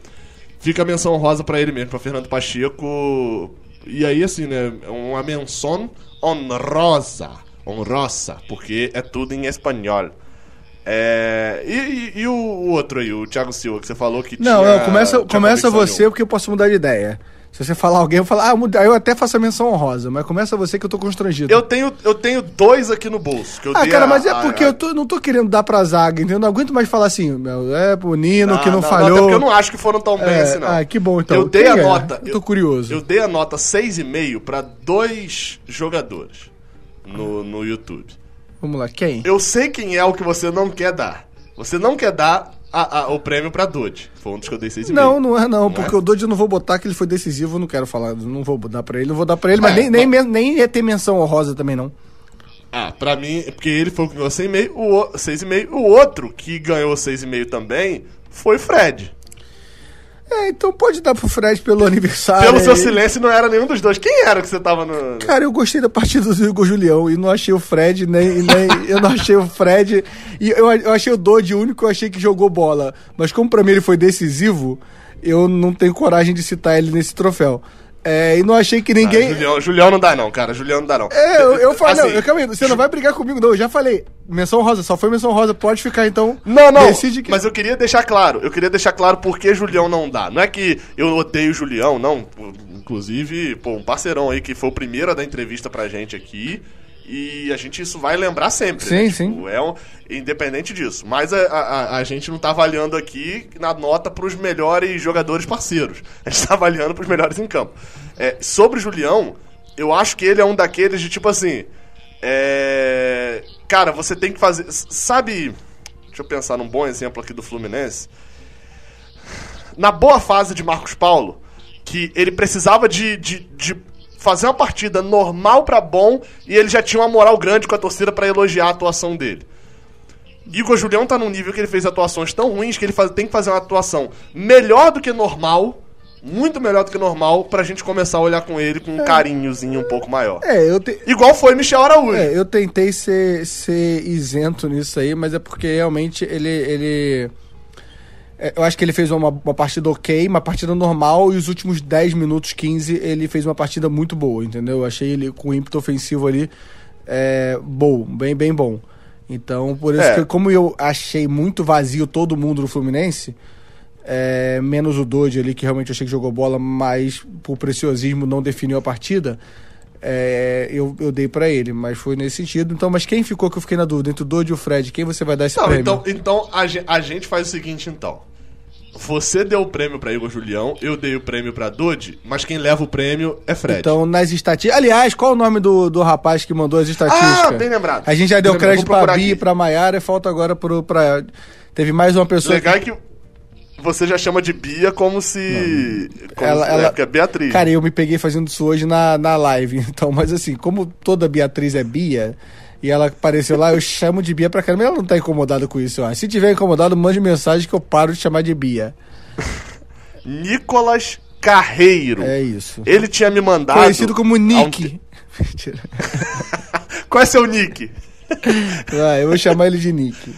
Fica a menção honrosa pra ele mesmo, pra Fernando Pacheco. E aí, assim, né? Uma menção honrosa. Honrosa, porque é tudo em espanhol. É... E, e- e o outro aí, o Thiago Silva, que você falou que Não, tinha... não, começa, começa você, porque eu posso mudar de ideia. Se você falar alguém, eu falo, ah, muda- eu até faço a menção honrosa, mas começa você que eu tô constrangido. Eu tenho, eu tenho dois aqui no bolso. Ah, cara, a- mas é a- porque a- eu tô- não tô querendo dar pra zaga, entendeu? Não aguento mais falar assim, meu, é pro Nino que não, até falhou. porque eu não acho que foram tão bem É, assim, não. ah, que bom, então. Eu dei Quem a é? nota. Eu tô curioso. Eu dei a nota 6,5 pra dois jogadores no, no YouTube. Vamos lá, quem? Eu sei quem é o que você não quer dar. Você não quer dar a- a- o prêmio pra Dodge. Foi um dos que eu dei 6,5. Não, não é não, porque é? o Dodge eu não vou botar que ele foi decisivo, não quero falar, não vou dar pra ele, não vou dar pra ele, mas É, nem, nem, mas- men- nem ia ter menção honrosa também não. Ah, pra mim, porque ele foi o que ganhou 6,5, o o- 6,5. O outro que ganhou 6,5 também foi Fred. É, então pode dar pro Fred pelo aniversário. Pelo seu silêncio, não era nenhum dos dois. Quem era que você tava no. Cara, eu gostei da partida do Igor Julião e não achei o Fred, nem. nem [laughs] eu não achei o Fred. E eu, eu achei o Dodge o único que eu achei que jogou bola. Mas como pra mim ele foi decisivo, eu não tenho coragem de citar ele nesse troféu. É, e não achei que Ah, ninguém. Julião, Julião não dá, não, cara. Julião não dá, não. É, eu, eu falei, Assim, não, eu, calma aí, você não vai brigar comigo, não. Eu já falei. Menção rosa, só foi menção rosa, pode ficar então. Não, não, Decide que... mas eu queria deixar claro, eu queria deixar claro por que Julião não dá. Não é que eu odeio o Julião, não. Inclusive, pô, um parceirão aí que foi o primeiro a dar entrevista pra gente aqui. E a gente isso vai lembrar sempre. Sim, né? sim. Tipo, é um, independente disso. Mas a, a, a gente não tá avaliando aqui na nota pros melhores jogadores parceiros. A gente tá avaliando pros melhores em campo. É, sobre o Julião, eu acho que ele é um daqueles de tipo assim. É. Cara, você tem que fazer. Sabe. Deixa eu pensar num bom exemplo aqui do Fluminense. Na boa fase de Marcos Paulo, que ele precisava de, de, de fazer uma partida normal pra bom e ele já tinha uma moral grande com a torcida pra elogiar a atuação dele. Igor Julião tá num nível que ele fez atuações tão ruins que ele faz- tem que fazer uma atuação melhor do que normal, muito melhor do que normal, pra gente começar a olhar com ele com um carinhozinho um pouco maior. É, eu, te... Igual foi Michel Araújo. é, eu tentei ser, ser isento nisso aí, mas é porque realmente ele. ele... é, Eu acho que ele fez uma, uma partida ok, uma partida normal, e os últimos 10 minutos, 15, ele fez uma partida muito boa, entendeu? Eu achei ele com ímpeto ofensivo ali é, bom, bem, bem bom. Então, por isso É. que, como eu achei muito vazio todo mundo no Fluminense, é, menos o Dodge ali, que realmente eu achei que jogou bola, mas por preciosismo não definiu a partida, é, eu, eu dei pra ele, mas foi nesse sentido. Então, mas quem ficou que eu fiquei na dúvida entre o Dodge e o Fred? Quem você vai dar esse Não, prêmio? então, então a, a gente faz o seguinte, então. Você deu o prêmio pra Igor Julião, eu dei o prêmio pra Dodi, mas quem leva o prêmio é Fred. Então, nas estatísticas. Aliás, qual o nome do, do rapaz que mandou as estatísticas? Ah, bem lembrado. A gente já deu Bem crédito pra Bia e aqui. pra Maiara e falta agora pro, pra. Teve mais uma pessoa. Legal é que você já chama de Bia como se. Como Ela- se ela- é, porque é Beatriz. Cara, eu me peguei fazendo isso hoje na, na live. [laughs] Então, mas assim, como toda Beatriz é Bia, e ela apareceu lá, eu chamo de Bia pra caramba. Ela não tá incomodada com isso, eu acho. Se tiver incomodado, mande mensagem que eu paro de chamar de Bia. [laughs] Nicolas Carreiro. É isso. Ele tinha me mandado. Conhecido como há um Nick. te- [laughs] [laughs] Qual é seu nick? Vai, eu vou chamar ele de Nick.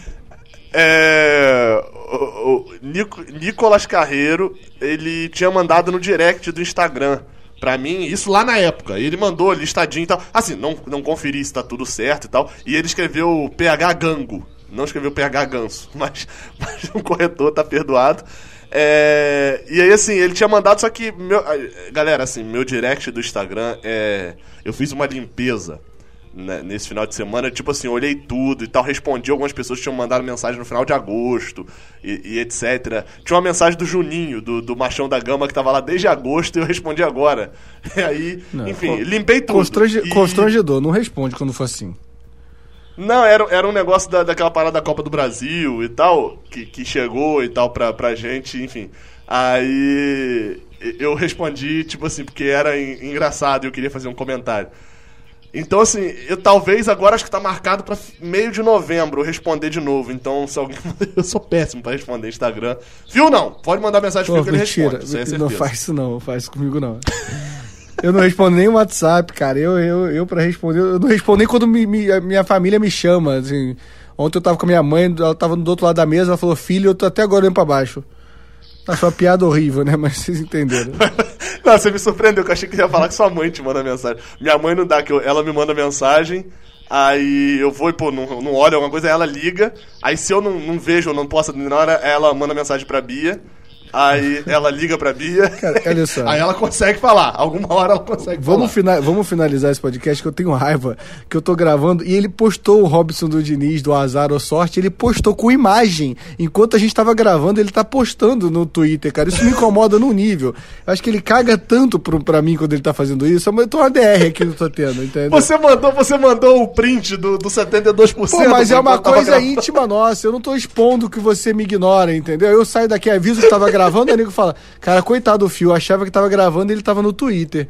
É. O, o Nico- Nicolas Carreiro, ele tinha mandado no direct do Instagram. Pra mim, isso lá na época. Ele mandou listadinho e tal. Assim, não, não conferi se tá tudo certo e tal. E ele escreveu PH Gango. Não escreveu PH Ganso. [laughs] Mas, mas o corretor tá perdoado. É, e aí, assim, ele tinha mandado, só que. Meu, galera, assim, meu direct do Instagram é. Eu fiz uma limpeza né, nesse final de semana, tipo assim, olhei tudo e tal, respondi algumas pessoas que tinham mandado mensagem no final de agosto e, e etc. Tinha uma mensagem do Juninho, do, do Machão da Gama, que tava lá desde agosto e eu respondi agora. [laughs] E aí, Não, enfim, limpei tudo. Constrange- E- Constrangedor, não responde quando for assim. Não, era, era um negócio da, daquela parada da Copa do Brasil e tal, que, que chegou e tal pra, pra gente, enfim. Aí eu respondi, tipo assim, porque era en- engraçado e eu queria fazer um comentário. Então, assim, eu talvez agora acho que tá marcado pra meio de novembro eu responder de novo. Então, se alguém. [laughs] Eu sou péssimo pra responder Instagram. Viu não? Pode mandar mensagem Pô, que ele mentira. responde. É não faz isso não, faz isso comigo não. eu não respondo nem o WhatsApp, cara. Eu, eu, eu pra responder, eu não respondo nem quando me- me- a minha família me chama. Assim. Ontem eu tava com a minha mãe, ela tava do outro lado da mesa, ela falou, filho, eu tô até agora olhando pra baixo. Achou uma piada horrível, né? Mas vocês entenderam. [laughs] Não, você me surpreendeu, que eu achei que ia falar que sua mãe te manda mensagem. Minha mãe não dá, que eu- ela me manda mensagem, aí eu vou e, pô, não, não olho alguma coisa, aí ela liga, aí se eu não, não vejo ou não posso na hora, ela manda mensagem pra Bia, Aí ela liga pra Bia. Cara, olha só. Aí ela consegue falar. Alguma hora ela consegue Vamos, falar. fina- vamos finalizar esse podcast que eu tenho raiva. Que eu tô gravando e ele postou o Robson do Diniz, do Azar ou Sorte. Ele postou com imagem. Enquanto a gente tava gravando, ele tá postando no Twitter, cara. Isso me incomoda num nível. Eu acho que ele caga tanto pro, pra mim quando ele tá fazendo isso. Mas eu tô uma DR aqui que eu tô tendo, entendeu? Você mandou, você mandou o print do, do 72%. Pô, mas é uma coisa íntima nossa. Eu não tô expondo que você me ignora, entendeu? Eu saio daqui, aviso que tava gravando, aí o nego fala, cara, coitado do Fio, achava que tava gravando e ele tava no Twitter.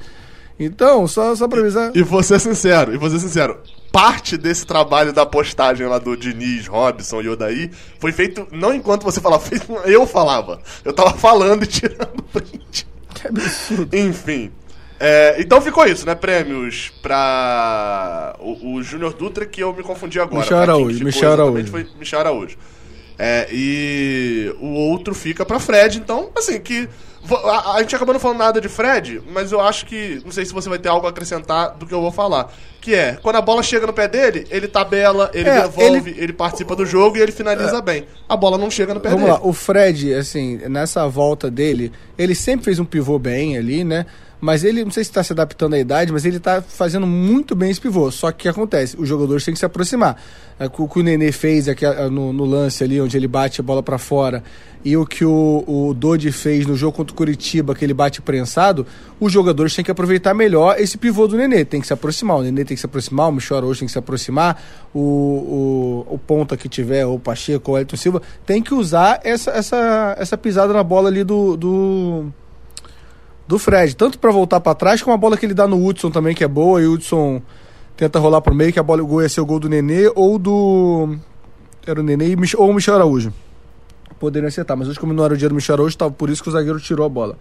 Então, só, só pra avisar. E vou ser sincero, e vou ser sincero. Parte desse trabalho da postagem lá do Diniz, Robson e Odaí foi feito não enquanto você falava, [laughs] eu falava. Eu tava falando e tirando [laughs] print. Que absurdo. Enfim. É, então ficou isso, né? Prêmios pra o, o Júnior Dutra, que eu me confundi agora. Michel Araújo, Michel Araújo. Foi Michel Araújo. É, e o outro fica pra Fred. Então, assim, que. A, a gente acabou não falando nada de Fred, mas eu acho que. Não sei se você vai ter algo a acrescentar do que eu vou falar. Que é, quando a bola chega no pé dele, ele tabela, ele É, devolve, ele... ele- participa do jogo e ele finaliza bem. A bola não chega no pé Vamos dele. lá, o Fred, assim, nessa volta dele, ele sempre fez um pivô bem ali, né? Mas ele, não sei se está se adaptando à idade, mas ele está fazendo muito bem esse pivô. Só que o que acontece? Os jogadores têm que se aproximar. É, O que o Nenê fez aqui, no, no lance ali, onde ele bate a bola para fora, e o que o, o Dodi fez no jogo contra o Curitiba, que ele bate prensado, os jogadores têm que aproveitar melhor esse pivô do Nenê. Tem que se aproximar. O Nenê tem que se aproximar, o Michel Araújo tem que se aproximar, o, o, o ponta que tiver, o Pacheco, o Elton Silva, tem que usar essa, essa, essa pisada na bola ali do, do, do Fred. Tanto para voltar para trás, como a bola que ele dá no Hudson também, que é boa, e o Hudson tenta rolar pro meio, que a bola, o gol ia ser o gol do Nenê, ou do... Era o Nenê ou o Michel Araújo. Poderiam acertar, mas hoje como não era o dia do Michel Araújo, por isso que o zagueiro tirou a bola.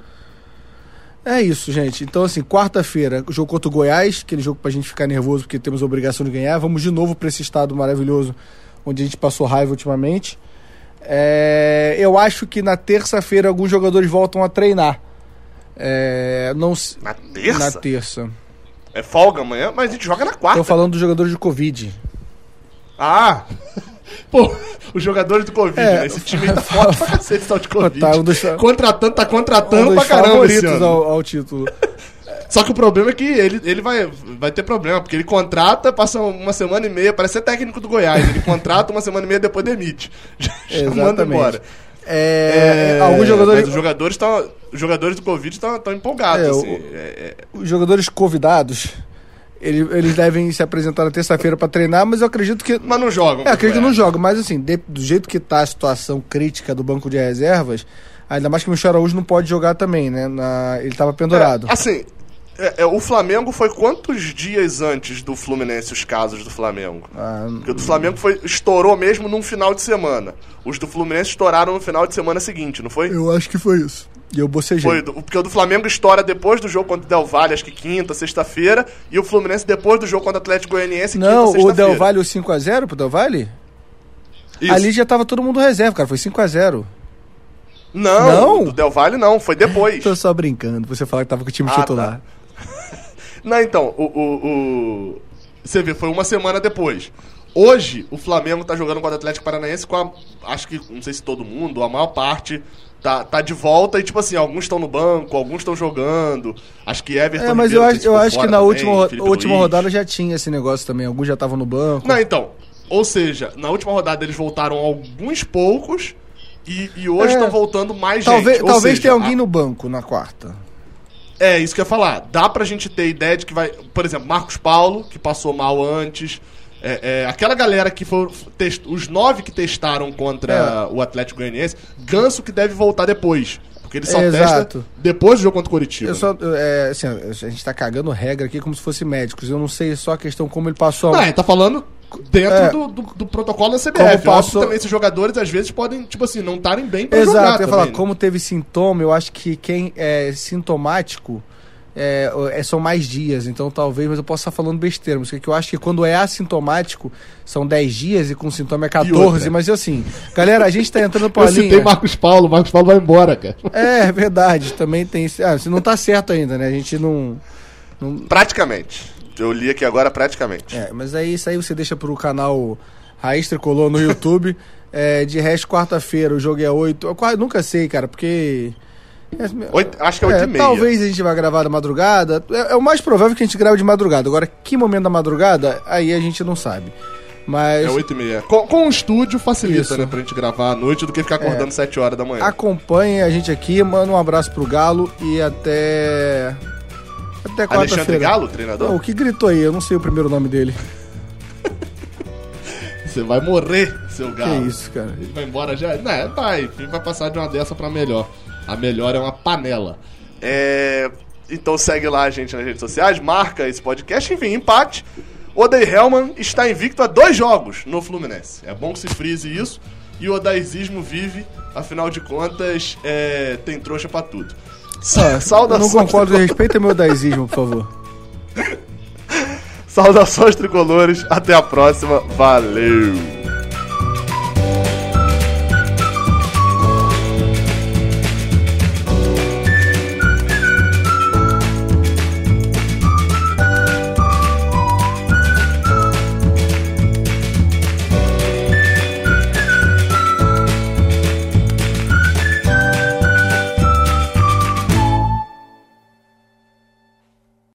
É isso, gente. Então, assim, quarta-feira, jogo contra o Goiás, aquele jogo pra gente ficar nervoso porque temos a obrigação de ganhar. Vamos de novo pra esse estado maravilhoso onde a gente passou raiva ultimamente. É, eu acho que na terça-feira alguns jogadores voltam a treinar. É, não Na terça? Na terça. É folga amanhã, mas a gente joga na quarta. Tô falando dos jogadores de Covid. Ah! [laughs] Pô, os jogadores do Covid, É, né? Esse time tá forte pra cacete, tal de Covid. Tá, um dos- Contratando, tá contratando Um pra caramba esse ano. ao, ao título. Só que o problema é que ele, ele vai, vai ter problema, porque ele contrata, passa uma semana e meia, parece ser técnico do Goiás. Ele contrata uma semana e meia depois demite. [laughs] Já, já manda embora. É, É, alguns jogadores. Mas os jogadores, tão, os jogadores do Covid estão empolgados. É, assim. o- É, é, os jogadores convidados, ele- eles devem se apresentar na terça-feira pra treinar, mas eu acredito que. mas não jogam. É, acredito que É. não joga, mas assim, de- do jeito que tá a situação crítica do banco de reservas, ainda mais que o Michel Araújo não pode jogar também, né? Na- ele tava pendurado. É, assim, é, é, o Flamengo foi quantos dias antes do Fluminense os casos do Flamengo? Ah, Porque o do Flamengo foi, estourou mesmo num final de semana. Os do Fluminense estouraram no final de semana seguinte, não foi? eu acho que foi isso. E eu bocejei. Foi, porque o do Flamengo estoura depois do jogo contra o Del Valle, acho que quinta, sexta-feira, e o Fluminense depois do jogo contra o Atlético Goianiense, Não, quinta, o. Del Valle, o 5x0 pro Del Valle? Isso. Ali já tava todo mundo reserva, cara. Foi 5x0. Não, Não? do Del Valle não, foi depois. Tô só brincando. Você fala que tava com o time Ah, titular. [laughs] Não, então, o, o, o- Você vê, foi uma semana depois. Hoje, o Flamengo tá jogando contra o Atlético Paranaense com a. Acho que, não sei se todo mundo, a maior parte, tá, tá de volta e, tipo assim, alguns estão no banco, alguns estão jogando. Acho que Everton. É, mas Ribeiro, eu acho, eu acho que na também, última, Felipe última Luiz. rodada já tinha esse negócio também. Alguns já estavam no banco. Não, então. Ou seja, na última rodada eles voltaram alguns poucos e, e hoje É. estão voltando mais talvez gente. Ou talvez seja, tenha alguém a- no banco na quarta. É, isso que eu ia falar. Dá pra gente ter ideia de que vai. Por exemplo, Marcos Paulo, que passou mal antes. É, é, aquela galera que foi. test- os nove que testaram contra o Atlético Goianiense. Ganso que deve voltar depois. Porque ele só É, testa exato. depois do jogo contra o Curitiba. Eu só, é, assim, a gente tá cagando regra aqui como se fosse médicos. Eu não sei só a questão como ele passou. Não, ele tá falando dentro É. do, do, do protocolo da CBF. Como passou- também esses jogadores às vezes podem, tipo assim, não estarem bem pra Exato, jogar eu ia falar, né? como teve sintoma, eu acho que quem é sintomático é, é- são mais dias, então talvez, mas eu posso estar falando besteira, mas que eu acho que quando é assintomático são 10 dias e com sintoma é 14, outra? mas assim, galera, a gente tá entrando pra [laughs] Eu linha. citei Marcos Paulo, Marcos Paulo vai embora, cara. É, verdade, também tem. Ah, se não tá certo ainda, né? A gente não. não Praticamente. Eu li aqui agora praticamente. é, mas aí isso aí você deixa pro canal Raiz Tricolor no YouTube. [laughs] É, de resto, quarta-feira, o jogo é 8. Eu quase- nunca sei, cara, porque. Oito- acho que é 8 É, e meia. talvez a gente vai gravar da madrugada. É, é o mais provável que a gente grave de madrugada. Agora, que momento da madrugada, aí a gente não sabe. Mas É 8 e meia. Com, com o estúdio facilita, Isso. É. né? Pra gente gravar à noite do que ficar acordando 7 horas da manhã. acompanhe a gente aqui, manda um abraço pro Galo e até. Até Alexandre. Galo, treinador? Não, o que gritou aí? Eu não sei o primeiro nome dele. [laughs] Você vai morrer, seu Que galo. isso, cara. Ele vai embora já? Não, vai. Ele vai passar de uma dessa pra melhor. A melhor é uma panela. É... Então segue lá a gente nas redes sociais, marca esse podcast, enfim, empate. Odei Hellman está invicto a dois jogos no Fluminense. É bom que se frise isso. E o odaizismo vive, afinal de contas, é... tem trouxa pra tudo. Sa- Eu não Saudações, concordo, respeita meu daizismo, por favor. Saudações tricolores, até a próxima, valeu!